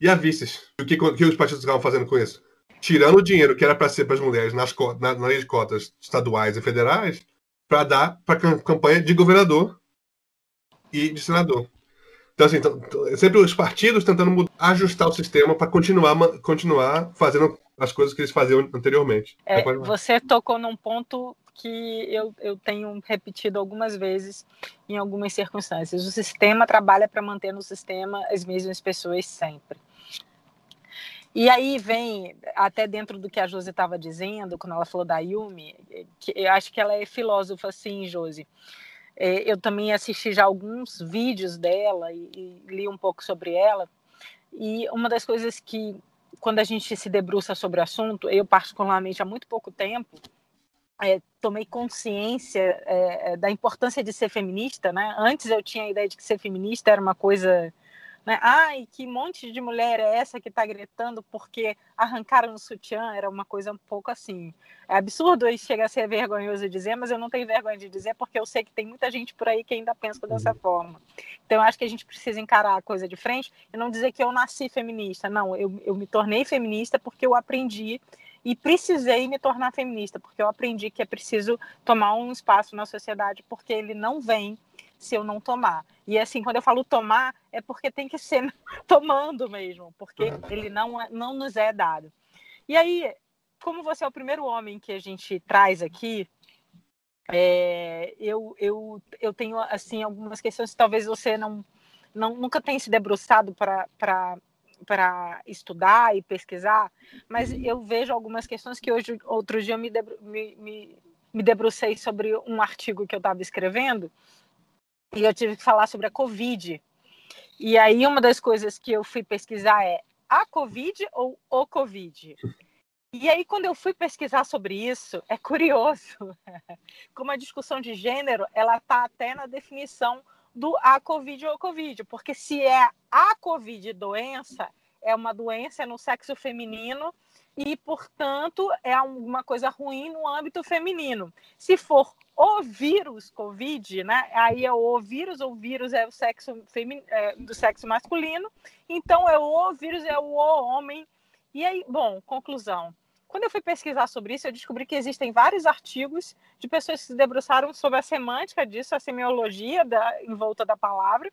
S5: e a vices. O que, que os partidos estavam fazendo com isso? Tirando o dinheiro que era para ser para as mulheres nas, na, na lei de cotas estaduais e federais, para dar para campanha de governador e de senador. Então, assim, então, sempre os partidos tentando mudar, ajustar o sistema para continuar, continuar fazendo as coisas que eles faziam anteriormente.
S4: É, você tocou num ponto que eu, eu tenho repetido algumas vezes em algumas circunstâncias. O sistema trabalha para manter no sistema as mesmas pessoas sempre. E aí vem, até dentro do que a Josi estava dizendo, quando ela falou da Yumi, que eu acho que ela é filósofa, sim, Josi. É, eu também assisti já alguns vídeos dela e, e, li um pouco sobre ela. E uma das coisas que, quando a gente se debruça sobre o assunto, eu, particularmente, há muito pouco tempo, é, tomei consciência é, é da importância de ser feminista. Né? Antes eu tinha a ideia de que ser feminista era uma coisa né? Ai, que monte de mulher é essa que está gritando porque arrancaram o sutiã? Era uma coisa um pouco assim. É absurdo e chega a ser vergonhoso dizer, mas eu não tenho vergonha de dizer porque eu sei que tem muita gente por aí que ainda pensa dessa uhum. forma. Então, eu acho que a gente precisa encarar a coisa de frente e não dizer que eu nasci feminista. Não, eu, eu me tornei feminista porque eu aprendi e precisei me tornar feminista, porque eu aprendi que é preciso tomar um espaço na sociedade, porque ele não vem se eu não tomar. E assim, quando eu falo tomar, é porque tem que ser <laughs> tomando mesmo, porque ele não, é, não nos é dado. E aí, como você é o primeiro homem que a gente traz aqui, é, eu, eu, eu tenho assim algumas questões que talvez você não, não nunca tenha se debruçado para para estudar e pesquisar, mas eu vejo algumas questões que hoje, outro dia, eu me, debru me, me, me debrucei sobre um artigo que eu estava escrevendo e eu tive que falar sobre a Covid. E aí, uma das coisas que eu fui pesquisar é a Covid ou o Covid? E aí, quando eu fui pesquisar sobre isso, é curioso <laughs> como a discussão de gênero ela está até na definição do a Covid ou Covid, porque se é a Covid doença, é uma doença no sexo feminino e, portanto, é uma coisa ruim no âmbito feminino. Se for o vírus Covid, né? Aí é o vírus, o vírus é o sexo femin... É, do sexo masculino, então é o vírus, é o homem. E aí, bom, conclusão. Quando eu fui pesquisar sobre isso, eu descobri que existem vários artigos de pessoas que se debruçaram sobre a semântica disso, a semiologia da, em volta da palavra,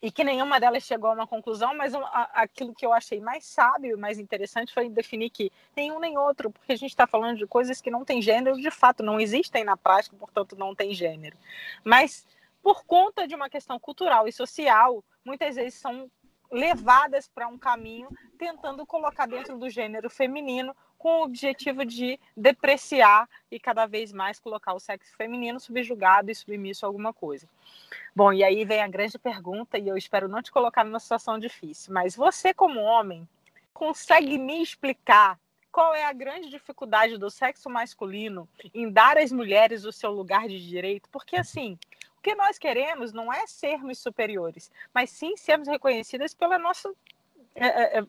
S4: e que nenhuma delas chegou a uma conclusão, mas aquilo que eu achei mais sábio, mais interessante, foi definir que nenhum nem outro, porque a gente está falando de coisas que não têm gênero, de fato, não existem na prática, portanto, não tem gênero. Mas, por conta de uma questão cultural e social, muitas vezes são levadas para um caminho tentando colocar dentro do gênero feminino com o objetivo de depreciar e cada vez mais colocar o sexo feminino subjugado e submisso a alguma coisa. Bom, e aí vem a grande pergunta, e eu espero não te colocar numa situação difícil, mas você, como homem, consegue me explicar qual é a grande dificuldade do sexo masculino em dar às mulheres o seu lugar de direito? Porque, assim, o que nós queremos não é sermos superiores, mas sim sermos reconhecidas pelo nosso é, é, é,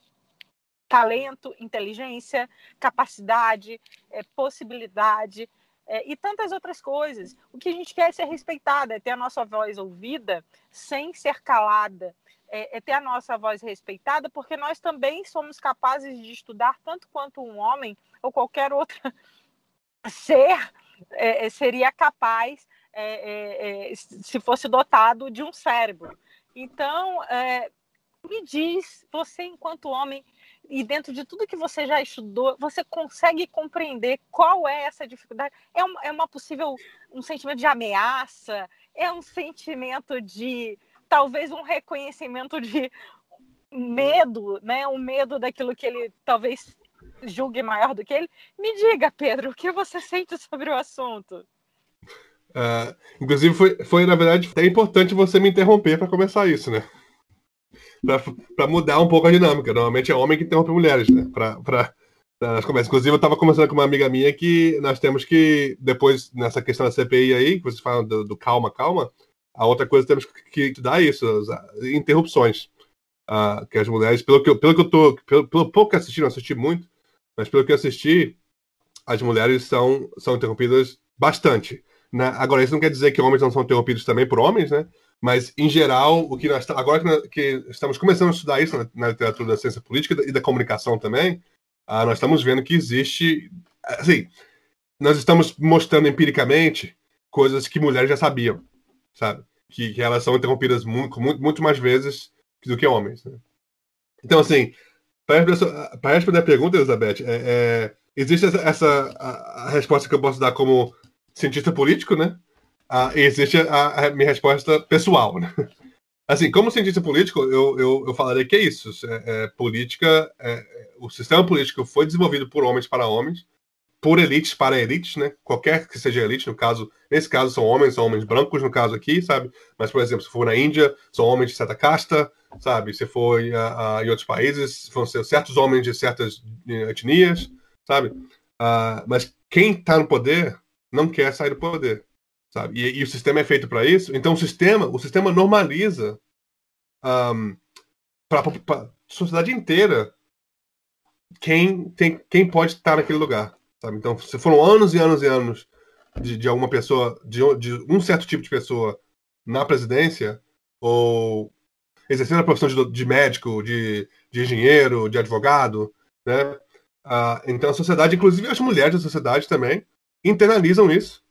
S4: talento, inteligência, capacidade, é, possibilidade é, e tantas outras coisas. O que a gente quer é ser respeitada, é ter a nossa voz ouvida sem ser calada, é, é ter a nossa voz respeitada, porque nós também somos capazes de estudar tanto quanto um homem ou qualquer outro <laughs> ser é, seria capaz é, é, é, se fosse dotado de um cérebro. Então, é, me diz, você enquanto homem, e dentro de tudo que você já estudou, você consegue compreender qual é essa dificuldade? É uma, é uma possível, um sentimento de ameaça? É um sentimento de, talvez um reconhecimento de medo, né? Um medo daquilo que ele talvez julgue maior do que ele. Me diga, Pedro, o que você sente sobre o assunto?
S5: Uh, inclusive, foi, foi, na verdade, até importante você me interromper para começar isso, né? Para mudar um pouco a dinâmica. Normalmente é homem que interrompe mulheres, né? Pra, pra, conversas. Inclusive, eu estava conversando com uma amiga minha que nós temos que, depois, nessa questão da CPI aí, que vocês falam do, do calma, calma, a outra coisa temos que estudar isso, as interrupções. Uh, que as mulheres, pelo que pelo que eu tô, pelo, pelo pouco que assisti, não assisti muito, mas pelo que eu assisti, as mulheres são, são interrompidas bastante. Né? Agora, isso não quer dizer que homens não são interrompidos também por homens, né? Mas, em geral, o que nós agora que, nós, que estamos começando a estudar isso na, na, literatura da ciência política e da comunicação também, ah, nós estamos vendo que existe, assim, nós estamos mostrando empiricamente coisas que mulheres já sabiam, sabe? Que, que elas são interrompidas muito, muito, muito mais vezes do que homens. Né? Então, assim, para responder a pergunta, Elizabeth, é, é, existe essa, essa a, a resposta que eu posso dar como cientista político, né? Ah, existe a, a, minha resposta pessoal, né? Assim, como cientista político, eu, eu, eu falaria que é isso. É, é política, é, o sistema político foi desenvolvido por homens para homens, por elites para elites, né? Qualquer que seja elite, no caso, nesse caso são homens, são homens brancos, no caso aqui, sabe? Mas, por exemplo, se for na Índia, são homens de certa casta, sabe? Se for uh, uh, em outros países, vão ser certos homens de certas eh, etnias, sabe? Uh, mas quem está no poder não quer sair do poder, sabe? E, e o sistema é feito para isso. Então o sistema, o sistema normaliza um, para a sociedade inteira quem tem, quem pode estar naquele lugar, sabe? Então se foram anos e anos e anos de, de alguma pessoa, de, de um certo tipo de pessoa na presidência ou exercendo a profissão de, de médico, de, de, engenheiro, de advogado, né? Uh, então a sociedade, inclusive as mulheres da sociedade também, internalizam isso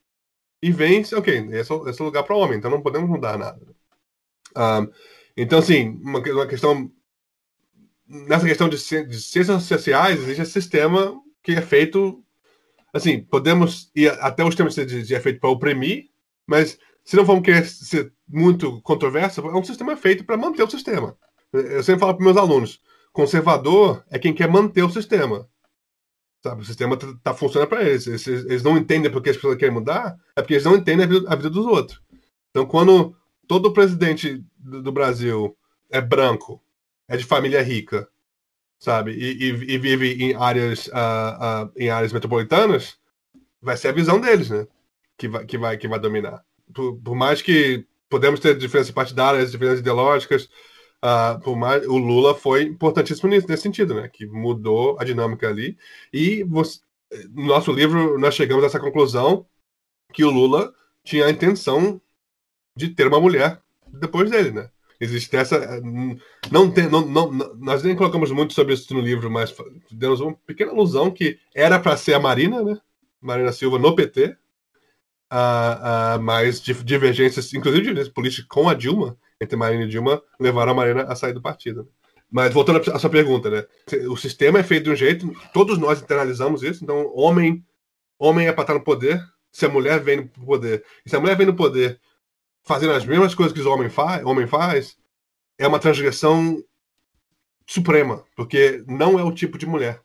S5: e veem, ok, esse, é esse é o lugar para o homem, então não podemos mudar nada. Um, então, assim, uma, uma, questão. Nessa questão de, de ciências sociais, existe esse sistema que é feito. Assim, podemos ir até os termos de, de feito para oprimir, mas se não vamos querer ser muito controverso, é um sistema feito para manter o sistema. Eu sempre falo para meus alunos: conservador é quem quer manter o sistema. Sabe? O sistema tá, tá funcionando para eles. eles. eles. não entendem porque as pessoas querem mudar, é porque eles não entendem a vida, a vida dos outros. Então, quando todo presidente do, do, Brasil é branco, é de família rica, sabe, e, e, e vive em áreas, uh, uh, em áreas metropolitanas, vai ser a visão deles, né? Que vai, que vai, que vai dominar. Por, por mais que podemos ter diferenças partidárias, diferenças ideológicas, Uh, por mais, o Lula foi importantíssimo nisso, nesse sentido, né? Que mudou a dinâmica ali. E você, no nosso livro nós chegamos a essa conclusão que o Lula tinha a intenção de ter uma mulher depois dele, né? Existe essa. Não tem, não, não, nós nem colocamos muito sobre isso no livro, mas demos uma pequena alusão que era para ser a Marina, né? Marina Silva no PT, uh, uh, mas divergências, inclusive divergências políticas com a Dilma, entre Marina e Dilma levaram a Marina a sair do partido. Mas voltando à sua pergunta, né? O sistema é feito de um jeito, todos nós internalizamos isso, então homem, homem é para estar no poder, se a mulher vem no poder. E se a mulher vem no poder fazendo as mesmas coisas que o homem faz, homem faz, é uma transgressão suprema, porque não é o tipo de mulher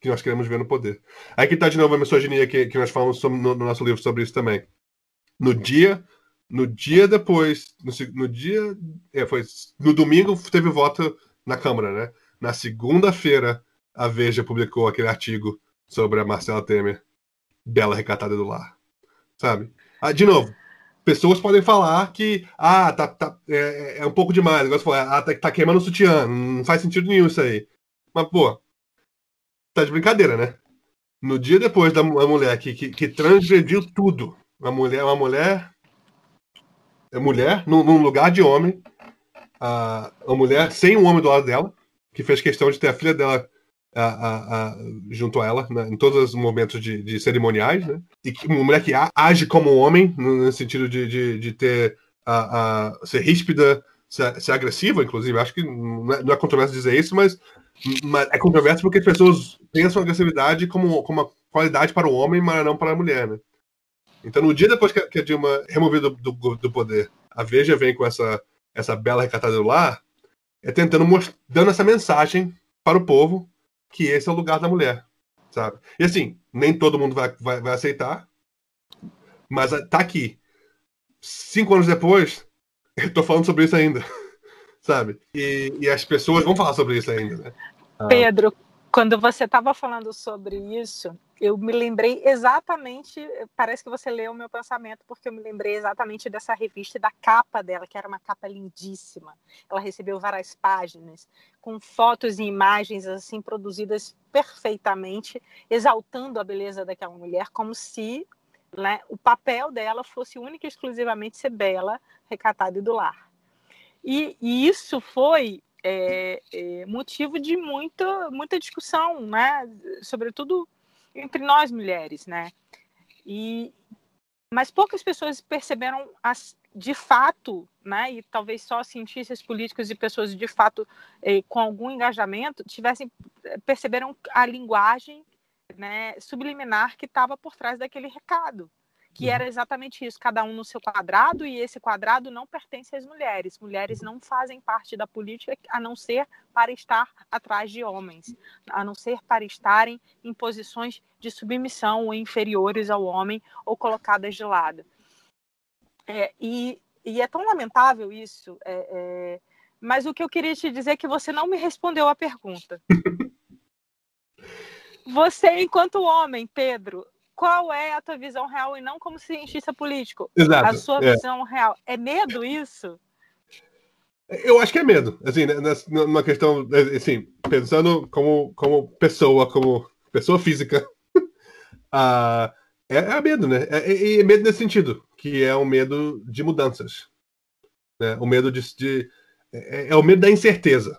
S5: que nós queremos ver no poder. Aí que está de novo a misoginia que, que nós falamos sobre, no, no nosso livro sobre isso também. No dia no dia depois, no, no dia. É, foi, no domingo teve voto na Câmara, né? Na segunda-feira, a Veja publicou aquele artigo sobre a Marcela Temer, bela recatada do lar. Sabe? Ah, de novo, pessoas podem falar que ah, tá, tá, é, é um pouco demais. Agora você fala, ah, tá, tá queimando o sutiã. Não faz sentido nenhum isso aí. Mas, pô, tá de brincadeira, né? No dia depois da mulher que, que, que transgrediu tudo, uma mulher, uma mulher é mulher num, num lugar de homem, a, a mulher sem um homem do lado dela, que fez questão de ter a filha dela a, a, a, junto a ela, né, em todos os momentos de, de, cerimoniais, né? E que, uma mulher que age como um homem, no, no sentido de, de, de ter a, ser ríspida, ser, ser, agressiva, inclusive. Acho que não é, não é controverso dizer isso, mas, mas, é controverso porque as pessoas pensam agressividade como, como uma qualidade para o homem, mas não para a mulher, né? Então, no dia depois que a Dilma é removida do, do, do, poder, a Veja vem com essa, essa bela recatada do lar, é tentando dando essa mensagem para o povo que esse é o lugar da mulher, sabe? E assim, nem todo mundo vai, vai, vai aceitar, mas tá aqui. Cinco anos depois, <laughs> eu tô falando sobre isso ainda, <laughs> sabe? E, e as pessoas vão falar sobre isso ainda, né?
S4: Pedro, quando você estava falando sobre isso, eu me lembrei exatamente, parece que você leu o meu pensamento, porque eu me lembrei exatamente dessa revista e da capa dela, que era uma capa lindíssima. Ela recebeu várias páginas, com fotos e imagens assim produzidas perfeitamente, exaltando a beleza daquela mulher, como se né, o papel dela fosse única e exclusivamente ser bela, recatada e do lar. E, e isso foi é, é, motivo de muita, muita discussão, né? Sobretudo entre nós mulheres, né? E, mas poucas pessoas perceberam as, de fato, né? E talvez só cientistas políticos e pessoas de fato é, com algum engajamento tivessem perceberam a linguagem, né? Subliminar que estava por trás daquele recado que era uhum. exatamente isso, cada um no seu quadrado, e esse quadrado não pertence às mulheres. Mulheres não fazem parte da política a não ser para estar atrás de homens, a não ser para estarem em posições de submissão ou inferiores ao homem ou colocadas de lado. É, e, e, é tão lamentável isso, é, é, mas o que eu queria te dizer é que você não me respondeu a pergunta. <laughs> Você, enquanto homem, Pedro, qual é a tua visão real e não como cientista político.
S5: Exato.
S4: A sua é. visão real. É medo isso?
S5: Eu acho que é medo. Assim, né, numa questão, assim, pensando como, como pessoa, como pessoa física, uh, <laughs> é, é medo, né? É, é, é, medo nesse sentido, que é o medo de mudanças. Né? O medo de. de é, é, o medo da incerteza.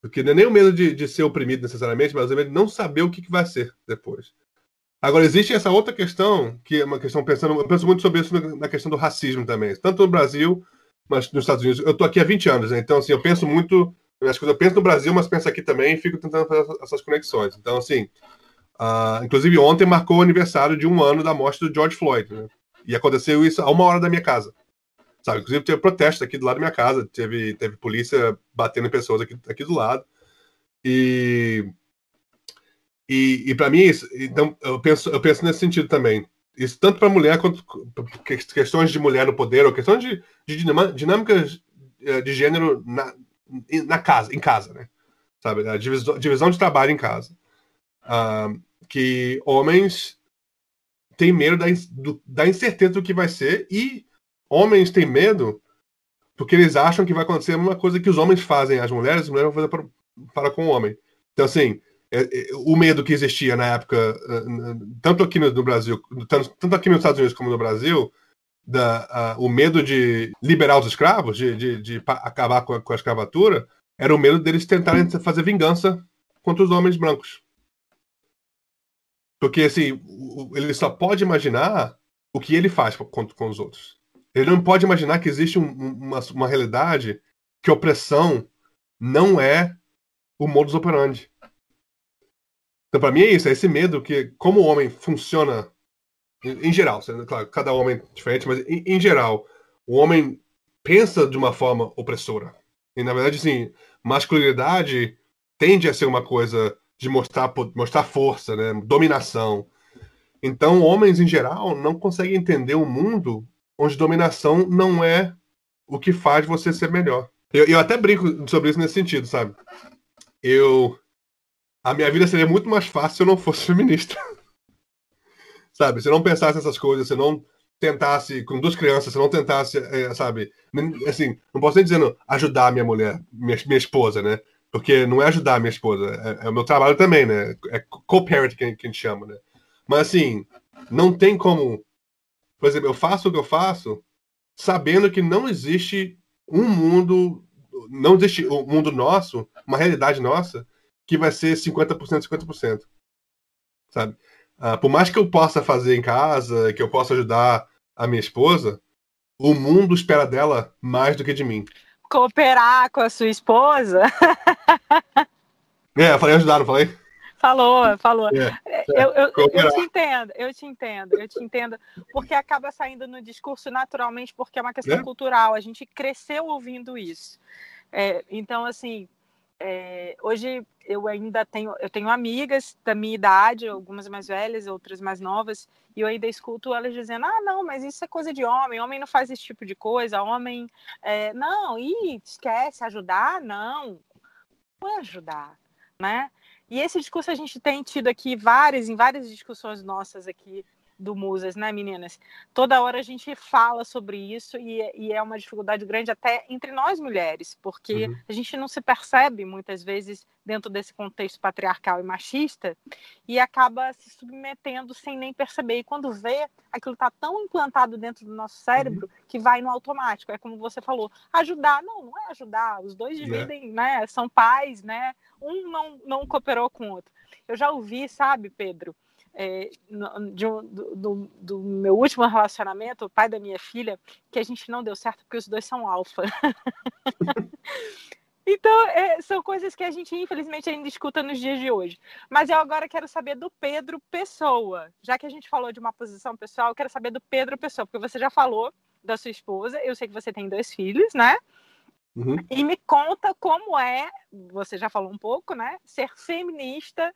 S5: Porque não é nem o medo de, de ser oprimido necessariamente, mas é o medo de não saber o que, que vai ser depois. Agora, existe essa outra questão, que é uma questão pensando. Eu penso muito sobre isso na questão do racismo também, tanto no Brasil, mas nos Estados Unidos. Eu estou aqui há 20 anos, né? então, assim, eu penso muito. As coisas, eu penso no Brasil, mas penso aqui também e fico tentando fazer essas conexões. Então, assim. Uh, inclusive, ontem marcou o aniversário de um ano da morte do George Floyd, né? E aconteceu isso a uma hora da minha casa. Sabe? Inclusive, teve protesto aqui do lado da minha casa, teve, teve polícia batendo em pessoas aqui, aqui do lado. E. E, e para mim, isso, então, eu penso, eu penso nesse sentido também. Isso tanto para mulher quanto questões de mulher no poder, ou questões de, de dinâmicas eh, de gênero na, na casa, em casa, né? Sabe? A divisão, divisão de trabalho em casa. Uh, que homens têm medo da, do, da incerteza do que vai ser e homens têm medo porque eles acham que vai acontecer a mesma coisa que os homens fazem às mulheres, as mulheres vão fazer para, para com o homem. Então, assim, o medo que existia na época, tanto aqui no, Brasil, tanto, tanto, aqui nos Estados Unidos como no Brasil, da, o medo de liberar os escravos, de, de, de acabar com a, com a, escravatura, era o medo deles tentarem fazer vingança contra os homens brancos. Porque, assim, ele só pode imaginar o que ele faz com, com os outros. Ele não pode imaginar que existe um, uma, uma realidade que opressão não é o modus operandi. Então, para mim é isso, é esse medo que, como o homem funciona, em, em geral, claro, cada homem é diferente, mas em, em, geral, o homem pensa de uma forma opressora. E, na verdade, assim, masculinidade tende a ser uma coisa de mostrar, mostrar força, né? dominação. Então, homens, em geral, não conseguem entender um mundo onde dominação não é o que faz você ser melhor. Eu, eu até brinco sobre isso nesse sentido, sabe? Eu. A minha vida seria muito mais fácil se eu não fosse <laughs> feminista. sabe? Se eu não pensasse nessas coisas, se eu não tentasse, com duas crianças, se eu não tentasse, é, sabe? Assim, não posso nem dizendo ajudar a minha mulher, minha, minha esposa, né? Porque não é ajudar minha esposa, é, é o meu trabalho também, né? É co-parent que, que a gente chama, né? Mas assim, não tem como por exemplo, eu faço o que eu faço sabendo que não existe um mundo, não existe um mundo nosso, uma realidade nossa, que vai ser 50%, 50%. Sabe? Ah, por mais que eu possa fazer em casa, que eu possa ajudar a minha esposa, o mundo espera dela mais do que de mim.
S4: Cooperar com a sua esposa?
S5: é, eu falei ajudar, não falei?
S4: Falou, falou. É, é, eu, eu, eu, te entendo, eu te entendo, eu te entendo, porque acaba saindo no discurso naturalmente, porque é uma questão é? cultural. A gente cresceu ouvindo isso. É, então, assim, é, hoje eu ainda tenho, eu tenho amigas da minha idade, algumas mais velhas, outras mais novas, e eu ainda escuto elas dizendo: ah, não, mas isso é coisa de homem, homem não faz esse tipo de coisa, homem, é, não, e esquece, ajudar, não, não é ajudar, né? E esse discurso a gente tem tido aqui várias, em várias discussões nossas aqui do Musas, né, meninas? Toda hora a gente fala sobre isso e, e, é uma dificuldade grande até entre nós mulheres, porque uhum. a gente não se percebe muitas vezes dentro desse contexto patriarcal e machista e acaba se submetendo sem nem perceber. E quando vê, aquilo está tão implantado dentro do nosso cérebro uhum. que vai no automático. É como você falou, ajudar. Não, não é ajudar. Os dois é. dividem, é. né? São pais, né? Um não, não cooperou com o outro. Eu já ouvi, sabe, Pedro? É, de um, do, do, meu último relacionamento, o pai da minha filha, que a gente não deu certo porque os dois são alfa. <laughs> então, é, são coisas que a gente, infelizmente, ainda escuta nos dias de hoje. Mas eu agora quero saber do Pedro Pessoa. Já que a gente falou de uma posição pessoal, eu quero saber do Pedro Pessoa, porque você já falou da sua esposa, eu sei que você tem dois filhos, né? Uhum. E me conta como é, você já falou um pouco, né? Ser feminista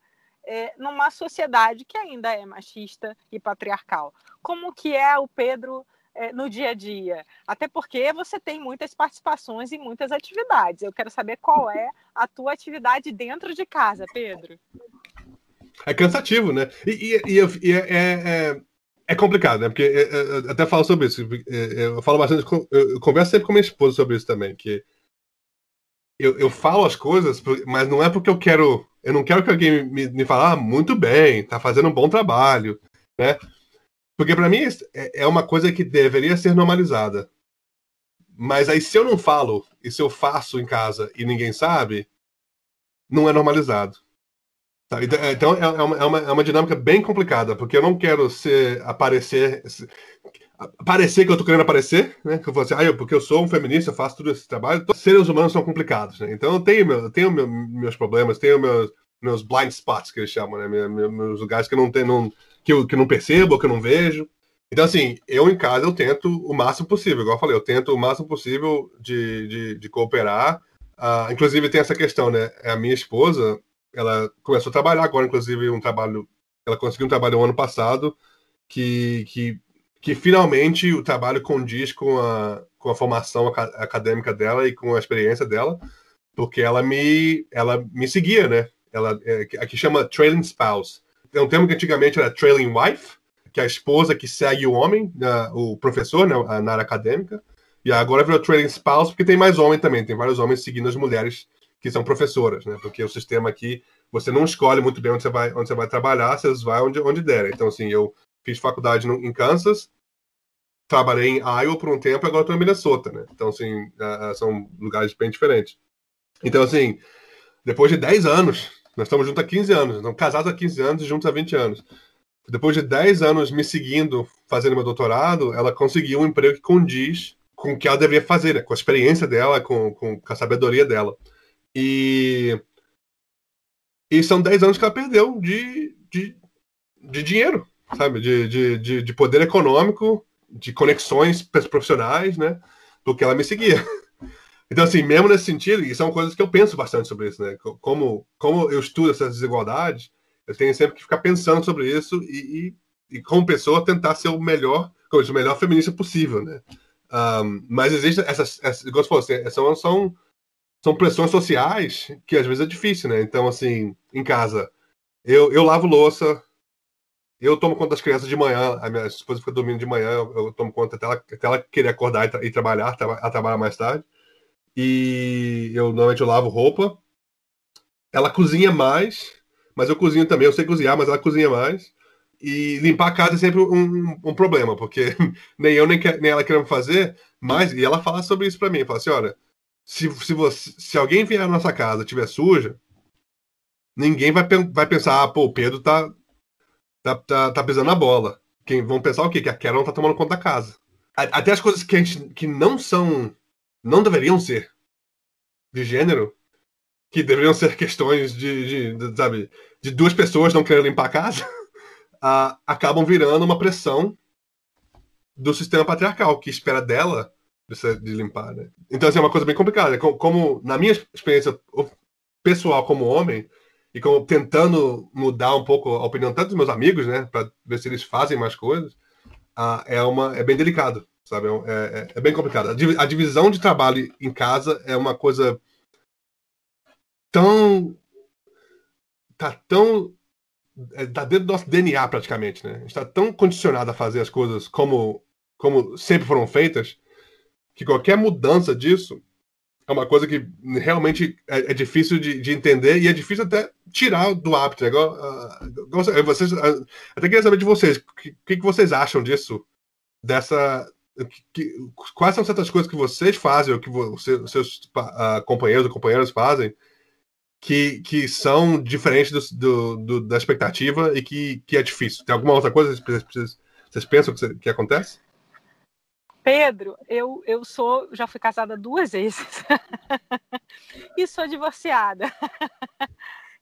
S4: é, numa sociedade que ainda é machista e patriarcal. Como que é o Pedro é, no dia a dia? Até porque você tem muitas participações e muitas atividades. Eu quero saber qual é a tua atividade dentro de casa, Pedro.
S5: É cansativo, né? E, e, e é, é, é, complicado, né? Porque é, é, eu até falo sobre isso. Eu falo bastante, eu converso sempre com minha esposa sobre isso também, que eu, eu falo as coisas, mas não é porque eu quero. Eu não quero que alguém me, me fale, ah, muito bem, tá fazendo um bom trabalho, né? Porque para mim é, é uma coisa que deveria ser normalizada. Mas aí se eu não falo, e se eu faço em casa e ninguém sabe, não é normalizado. Tá? Então, é, então é uma, é, uma, é uma dinâmica bem complicada, porque eu não quero ser aparecer parecer que eu tô querendo aparecer, né? Que eu vou assim, ah, eu, porque eu sou um feminista, eu faço tudo esse trabalho. Todos seres humanos são complicados, né? Então eu tenho, meu, eu tenho meu, meus problemas, tenho meus, meus blind spots, que eles chamam, né? Meus, meus lugares que eu não tenho, não, que, eu, que eu não percebo, que eu não vejo. Então, assim, eu em casa eu tento o máximo possível, igual eu falei, eu tento o máximo possível de, de, de cooperar. Uh, inclusive, tem essa questão, né? A minha esposa, ela começou a trabalhar agora, inclusive, um trabalho. Ela conseguiu um trabalho no ano passado que, que, que finalmente o trabalho condiz com a, com a formação acadêmica dela e com a experiência dela, porque ela me, ela me seguia, né? Ela, é, aqui chama trailing spouse. É um termo que antigamente era trailing wife, que é a esposa que segue o homem, né, o professor, né, na área acadêmica. E agora virou trailing spouse, porque tem mais homem também, tem vários homens seguindo as mulheres que são professoras, né? Porque o sistema aqui, você não escolhe muito bem onde você vai, onde você vai trabalhar, você vai onde, onde der. Então, assim, eu fiz faculdade no, em Kansas, trabalhei em Iowa por um tempo agora estou em Minnesota, né? Então, assim, uh, são lugares bem diferentes. Então, assim, depois de 10 anos, nós estamos juntos há 15 anos, estamos casados há 15 anos e juntos há 20 anos. Depois de 10 anos me seguindo, fazendo meu doutorado, ela conseguiu um emprego que condiz com o que ela deveria fazer, né? com a experiência dela, com, com, com a sabedoria dela. E, e são 10 anos que ela perdeu de, de, de dinheiro, sabe? De, de, de, de poder econômico, de conexões profissionais, né? Do que ela me seguia. <laughs> Então, assim, mesmo nesse sentido, e são coisas que eu penso bastante sobre isso, né? Como, como eu estudo essas desigualdades, eu tenho sempre que ficar pensando sobre isso e, e, e como pessoa, tentar ser o melhor, o melhor feminista possível, né? Um, mas existem essas, essas igual você falou, assim, são, são, são pressões sociais que às vezes é difícil, né? Então, assim, em casa, eu, eu lavo louça, eu tomo conta das crianças de manhã, a minha esposa fica dormindo de manhã, eu, eu tomo conta até ela, até ela querer acordar e, tra e trabalhar, tra ela trabalha mais tarde. E eu normalmente eu lavo roupa. Ela cozinha mais, mas eu cozinho também. Eu sei cozinhar, mas ela cozinha mais. E limpar a casa é sempre um, um problema, porque <laughs> nem eu nem, nem ela queremos fazer, mas. E ela fala sobre isso para mim: fala assim, olha, se, se, você, se alguém vier na nossa casa estiver suja, ninguém vai, vai pensar, ah, pô, o Pedro tá, tá, tá, tá pisando na bola. Quem, vão pensar o quê? Que a Carol tá tomando conta da casa. Até as coisas que, a gente, que não são não deveriam ser de gênero, que deveriam ser questões de, de, de sabe, de duas pessoas não querendo limpar a casa, <laughs> uh, acabam virando uma pressão do sistema patriarcal, que espera dela de, limpar, né? Então, assim, é uma coisa bem complicada. Como, na minha experiência pessoal como homem, e como tentando mudar um pouco a opinião tanto dos meus amigos, né, para ver se eles fazem mais coisas, uh, é, uma, é bem delicado sabe? É, é, é, bem complicado. A divisão de trabalho em casa é uma coisa tão. tá tão. É, tá dentro do nosso DNA praticamente, né? A gente tá tão condicionado a fazer as coisas como, como sempre foram feitas, que qualquer mudança disso é uma coisa que realmente é, é difícil de, de, entender e é difícil até tirar do hábito. Né? Igual, uh, vocês, uh, até queria saber de vocês, o que, que, vocês acham disso, dessa, que, quais são certas coisas que vocês fazem, ou que você, seus uh, companheiros ou companheiras fazem, que, que são diferentes do, do, do, da expectativa e que, que é difícil? Tem alguma outra coisa que vocês, vocês pensam que, que acontece?
S4: Pedro, eu, eu sou, já fui casada duas vezes <laughs> e sou divorciada. <laughs>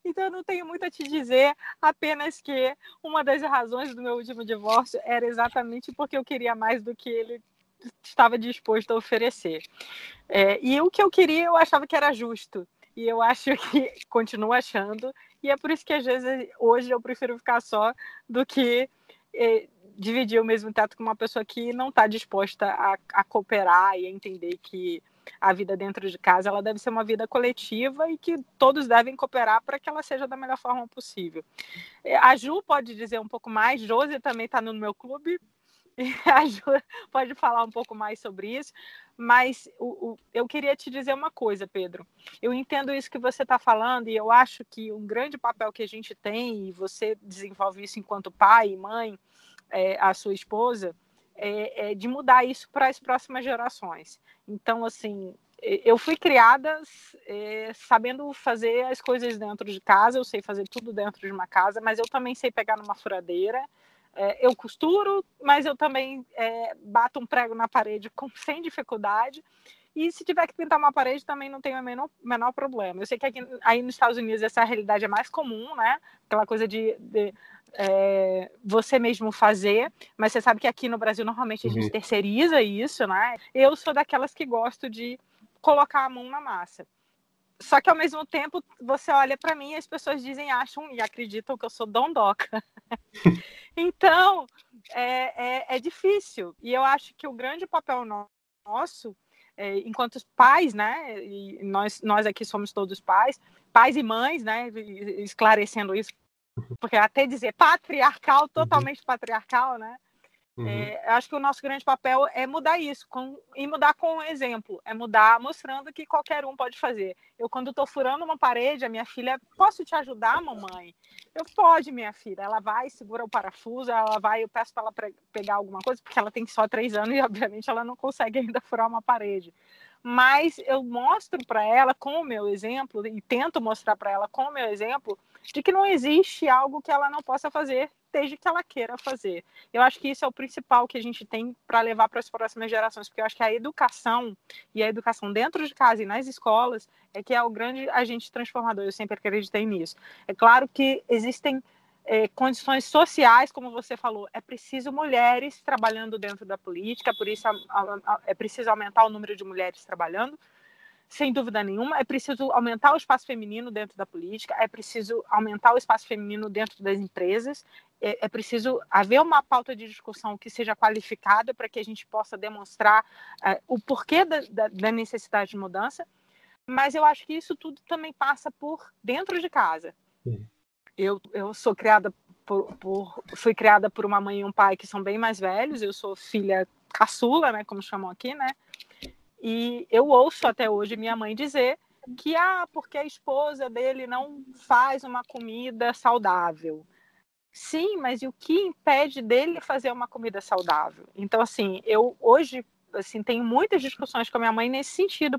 S4: Então, eu não tenho muito a te dizer, apenas que uma das razões do meu último divórcio era exatamente porque eu queria mais do que ele estava disposto a oferecer. É, e o que eu queria, eu achava que era justo. E eu acho <laughs> que continuo achando. E é por isso que, às vezes, hoje eu prefiro ficar só do que é, dividir o mesmo teto com uma pessoa que não está disposta a, a cooperar e a entender que a vida dentro de casa ela deve ser uma vida coletiva e que todos devem cooperar para que ela seja da melhor forma possível. É, a Ju pode dizer um pouco mais, Josi também está no meu clube, <laughs> a Ju pode falar um pouco mais sobre isso, mas o, o, eu queria te dizer uma coisa, Pedro. Eu entendo isso que você está falando e eu acho que um grande papel que a gente tem, e você desenvolve isso enquanto pai e mãe, é, a sua esposa, é, é de mudar isso para as próximas gerações. Então, assim, eu fui criada é, sabendo fazer as coisas dentro de casa, eu sei fazer tudo dentro de uma casa, mas eu também sei pegar numa furadeira. É, eu costuro, mas eu também é, bato um prego na parede com, <laughs> sem dificuldade. E se tiver que pintar uma parede, também não tem o menor, menor problema. Eu sei que aqui, aí nos Estados Unidos essa realidade é mais comum, né? Aquela coisa de, de é, você mesmo fazer, mas você sabe que aqui no Brasil normalmente a gente uhum. terceiriza isso, né? Eu sou daquelas que gosto de colocar a mão na massa. Só que ao mesmo tempo você olha para mim e as pessoas dizem, acham e acreditam que eu sou dondoca. <laughs> então é, é, é, difícil. E eu acho que o grande papel nosso, é, enquanto pais, né? E nós, nós aqui somos todos pais, pais e mães, né? Esclarecendo isso, porque até dizer patriarcal, uhum. totalmente uhum. patriarcal, né? Uhum. É, acho que o nosso grande papel é mudar isso, com, e mudar com o exemplo, é mudar mostrando que qualquer um pode fazer. Eu, quando estou furando uma parede, a minha filha, posso te ajudar, mamãe? Eu, pode, minha filha. Ela vai, segura o parafuso, ela vai, eu peço para ela pegar alguma coisa, porque ela tem só três anos e, obviamente, ela não consegue ainda furar uma parede. Mas eu mostro para ela, com o meu exemplo, e tento mostrar para ela, com o meu exemplo, de que não existe algo que ela não possa fazer desde que ela queira fazer. Eu acho que isso é o principal que a gente tem para levar para as próximas gerações, porque eu acho que a educação e a educação dentro de casa e nas escolas é que é o grande agente transformador. Eu sempre acreditei nisso. É claro que existem é, condições sociais, como você falou, é preciso mulheres trabalhando dentro da política, por isso a, a, a, é preciso aumentar o número de mulheres trabalhando, sem dúvida nenhuma, é preciso aumentar o espaço feminino dentro da política, é preciso aumentar o espaço feminino dentro das empresas, é, é preciso haver uma pauta de discussão que seja qualificada para que a gente possa demonstrar é, o porquê da, da, da necessidade de mudança, mas eu acho que isso tudo também passa por dentro de casa. Eu, eu sou criada por, por, fui criada por uma mãe e um pai que são bem mais velhos, eu sou filha caçula, né, como chamam aqui, né, e eu ouço até hoje minha mãe dizer que, ah, porque a esposa dele não faz uma comida saudável. Sim, mas e o que impede dele fazer uma comida saudável? Então, assim, eu hoje assim, tenho muitas discussões com a minha mãe nesse sentido,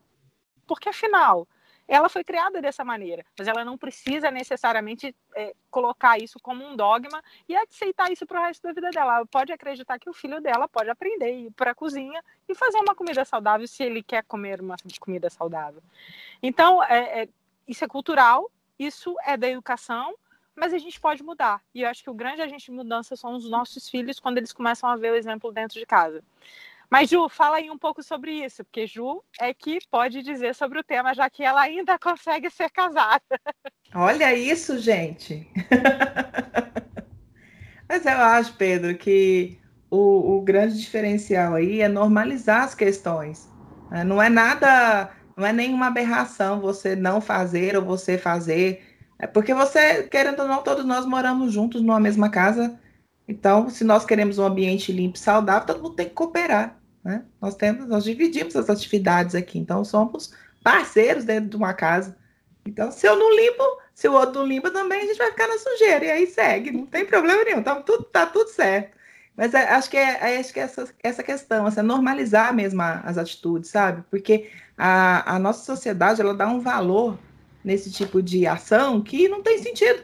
S4: porque afinal, ela foi criada dessa maneira, mas ela não precisa necessariamente é, colocar isso como um dogma e aceitar isso para o resto da vida dela. Ela pode acreditar que o filho dela pode aprender ir para a cozinha e fazer uma comida saudável se ele quer comer uma comida saudável. Então, é, é, isso é cultural, isso é da educação, mas a gente pode mudar. E eu acho que o grande agente de mudança são os nossos filhos quando eles começam a ver o exemplo dentro de casa. Mas, Ju, fala aí um pouco sobre isso, porque Ju é que pode dizer sobre o tema, já que ela ainda consegue ser casada.
S2: Olha isso, gente! <laughs> Mas eu acho, Pedro, que o, o, grande diferencial aí é normalizar as questões. Né? Não é nada, não é nenhuma aberração você não fazer ou você fazer. É porque você, querendo ou não, todos nós moramos juntos numa mesma casa então, se nós queremos um ambiente limpo e saudável, todo mundo tem que cooperar. Né? Nós temos, nós dividimos as atividades aqui, então somos parceiros dentro de uma casa. Então, se eu não limpo, se o outro não limpa também, a gente vai ficar na sujeira, e aí segue, não tem problema nenhum, tá tudo, tá tudo certo. Mas é, acho que é, é, acho que é essa, essa questão, assim, é normalizar mesmo as atitudes, sabe? Porque a, a nossa sociedade, ela dá um valor nesse tipo de ação que não tem sentido.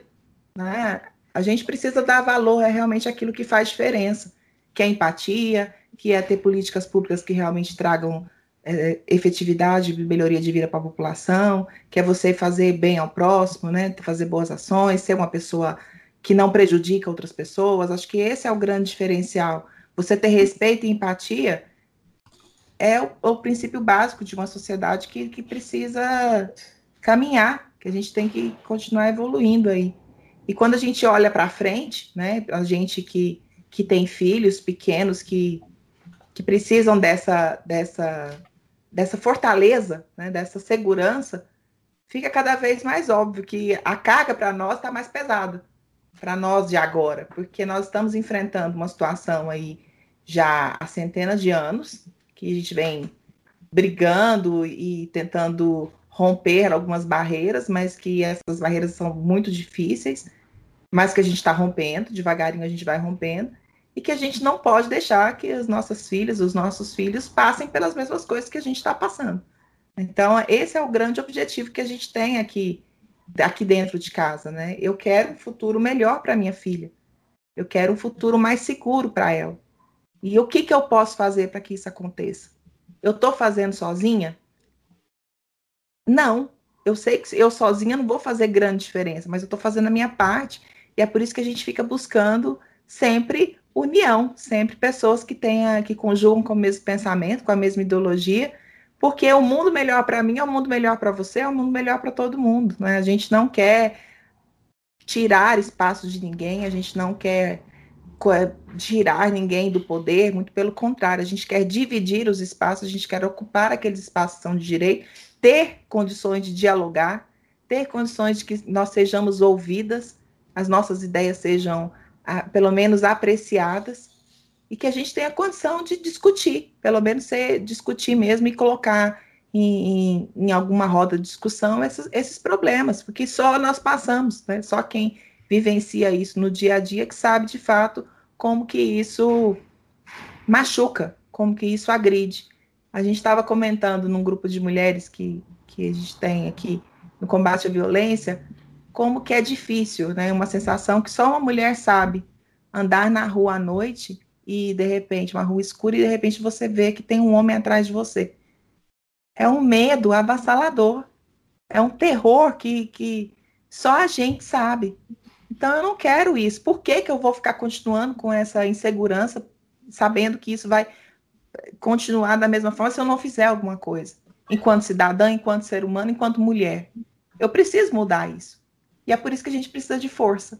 S2: Né? A gente precisa dar valor é realmente aquilo que faz diferença, que é empatia, que é ter políticas públicas que realmente tragam é, efetividade melhoria de vida para a população, que é você fazer bem ao próximo, né? Fazer boas ações, ser uma pessoa que não prejudica outras pessoas. Acho que esse é o grande diferencial. Você ter respeito e empatia é o, o princípio básico de uma sociedade que, que precisa caminhar, que a gente tem que continuar evoluindo aí. E quando a gente olha para frente, né, a gente que, que tem filhos pequenos que, que precisam dessa, dessa, dessa fortaleza, né, dessa segurança, fica cada vez mais óbvio que a carga para nós está mais pesada, para nós de agora, porque nós estamos enfrentando uma situação aí já há centenas de anos, que a gente vem brigando e tentando romper algumas barreiras, mas que essas barreiras são muito difíceis, mas que a gente está rompendo, devagarinho a gente vai rompendo, e que a gente não pode deixar que as nossas filhas, os nossos filhos passem pelas mesmas coisas que a gente está passando. Então, esse é o grande objetivo que a gente tem aqui, aqui dentro de casa, né? Eu quero um futuro melhor para minha filha. Eu quero um futuro mais seguro para ela. E o que, que eu posso fazer para que isso aconteça? Eu estou fazendo sozinha? Não, eu sei que eu sozinha não vou fazer grande diferença, mas eu estou fazendo a minha parte E é por isso que a gente fica buscando sempre união, sempre pessoas que tenham, que conjugam com o mesmo pensamento, com a mesma ideologia, porque o mundo melhor para mim é o mundo melhor para você, é o mundo melhor para todo mundo. Né? A gente não quer tirar espaço de ninguém, a gente não quer tirar ninguém do poder, muito pelo contrário, a gente quer dividir os espaços, a gente quer ocupar aqueles espaços que são de direito, ter condições de dialogar, ter condições de que nós sejamos ouvidas, as nossas ideias sejam ah, pelo menos apreciadas e que a gente tenha condição de discutir, pelo menos ser, discutir mesmo e colocar em, em, em alguma roda de discussão esses, esses, problemas, porque só nós passamos, né? só quem vivencia isso no dia a dia que sabe de fato como que isso machuca, como que isso agride. A gente estava comentando num grupo de mulheres que, que a gente tem aqui no combate à violência, como que é difícil, né? Uma sensação que só uma mulher sabe andar na rua à noite e de repente, uma rua escura, e de repente você vê que tem um homem atrás de você. É um medo avassalador. É um terror que, que só a gente sabe. Então eu não quero isso. Por que, que eu vou ficar continuando com essa insegurança, sabendo que isso vai continuar da mesma forma se eu não fizer alguma coisa? Enquanto cidadã, enquanto ser humano, enquanto mulher. Eu preciso mudar isso. E é por isso que a gente precisa de força.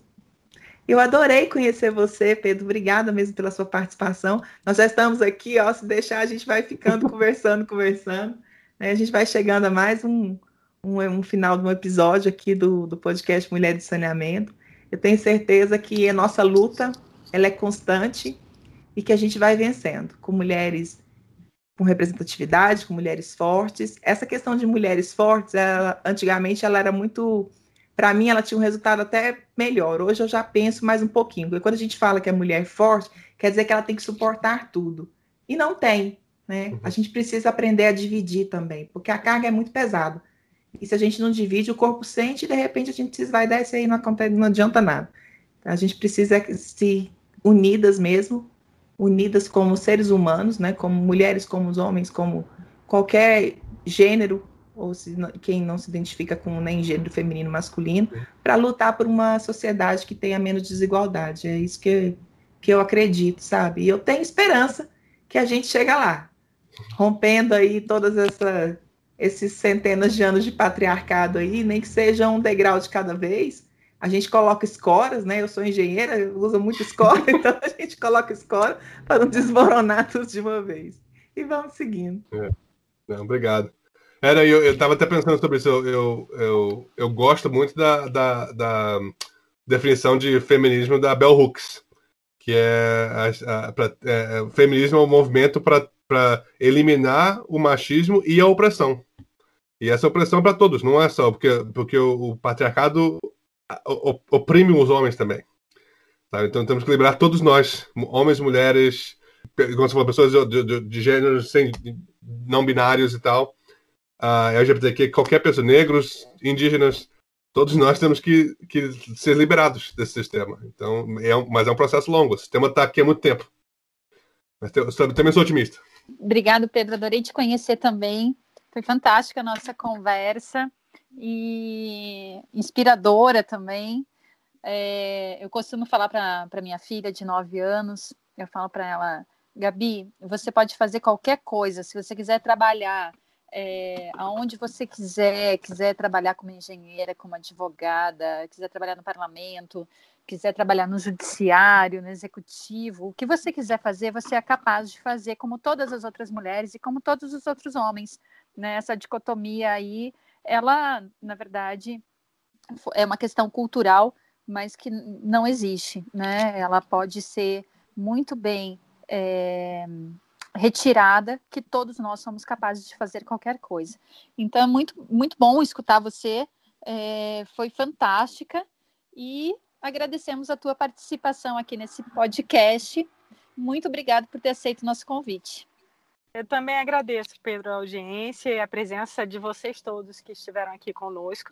S2: Eu adorei conhecer você, Pedro. Obrigada mesmo pela sua participação. Nós já estamos aqui, ó. Se deixar, a gente vai ficando <laughs> conversando, conversando. A gente vai chegando a mais um, um, um final de um episódio aqui do, do podcast Mulher de Saneamento. Eu tenho certeza que a nossa luta ela é constante e que a gente vai vencendo com mulheres com representatividade, com mulheres fortes. Essa questão de mulheres fortes, ela, antigamente ela era muito para mim ela tinha um resultado até melhor. Hoje eu já penso mais um pouquinho. Porque quando a gente fala que é mulher forte, quer dizer que ela tem que suportar tudo. E não tem, né? Uhum. A gente precisa aprender a dividir também, porque a carga é muito pesada. E se a gente não divide, o corpo sente e de repente a gente vai dar isso aí não acontece, não adianta nada. Então, a gente precisa se unidas mesmo, unidas como seres humanos, né? Como mulheres, como os homens, como qualquer gênero ou se, quem não se identifica com nem gênero feminino masculino, para lutar por uma sociedade que tenha menos desigualdade. É isso que, que eu acredito, sabe? E eu tenho esperança que a gente chega lá, rompendo aí todas essa, esses centenas de anos de patriarcado aí, nem que seja um degrau de cada vez. A gente coloca escoras, né? Eu sou engenheira, uso muito escora, <laughs> então a gente coloca escora para não desmoronar tudo de uma vez. E vamos seguindo. É.
S5: Não, obrigado. Era, eu, eu tava até pensando sobre isso. Eu, eu, eu, eu gosto muito da, da, da, definição de feminismo da Bell Hooks, que é, a, a, pra, é o feminismo é um movimento para eliminar o machismo e a opressão. E essa opressão é para todos, não é só porque, porque o, o patriarcado oprime os homens também. Sabe? Então temos que lembrar todos nós, homens, mulheres, como você falou, pessoas de, de, de gêneros sem, não binários e tal, uh, LGBTQ, qualquer pessoa, negros, indígenas, todos nós temos que, que ser liberados desse sistema. Então, é um, mas é um processo longo. O sistema está aqui há muito tempo. Mas eu, eu também sou otimista.
S3: Obrigado, Pedro. Adorei te conhecer também. Foi fantástica a nossa conversa e inspiradora também. É, eu costumo falar para minha filha de 9 anos, eu falo para ela, Gabi, você pode fazer qualquer coisa. Se você quiser trabalhar é, aonde você quiser, quiser trabalhar como engenheira, como advogada, quiser trabalhar no parlamento, quiser trabalhar no judiciário, no executivo, o que você quiser fazer, você é capaz de fazer como todas as outras mulheres e como todos os outros homens. Né? Essa dicotomia aí, ela, na verdade, é uma questão cultural, mas que não existe. Né? Ela pode ser muito bem. É retirada que todos nós somos capazes de fazer qualquer coisa. Então é muito, muito bom escutar você, é, foi fantástica e agradecemos a tua participação aqui nesse podcast. Muito obrigado por ter aceito o nosso convite.
S4: Eu também agradeço, Pedro, a audiência e a presença de vocês todos que estiveram aqui conosco.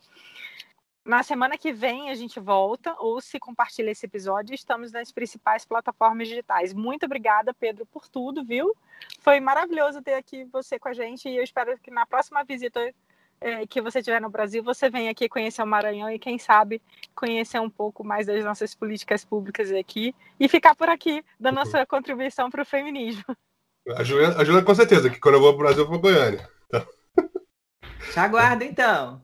S4: Na semana que vem a gente volta, ou se compartilha esse episódio, estamos nas principais plataformas digitais. Muito obrigada, Pedro, por tudo, viu? Foi maravilhoso ter aqui você com a gente e eu espero que na próxima visita é, que você tiver no Brasil, você vem aqui conhecer o Maranhão e, quem sabe, conhecer um pouco mais das nossas políticas públicas aqui e ficar por aqui, dando a uhum. contribuição para o feminismo.
S5: A Juliana, a Juliana, com certeza, que quando eu vou para o Brasil, eu vou para Goiânia. Então...
S2: Te aguardo, então.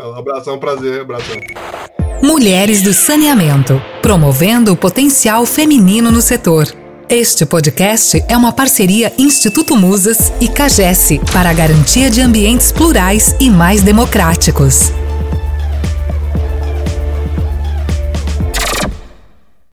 S5: Um abração, um prazer, abração.
S1: Mulheres do Saneamento, promovendo o potencial feminino no setor. Este podcast é uma parceria Instituto Musas e CAGES para a garantia de ambientes plurais e mais democráticos.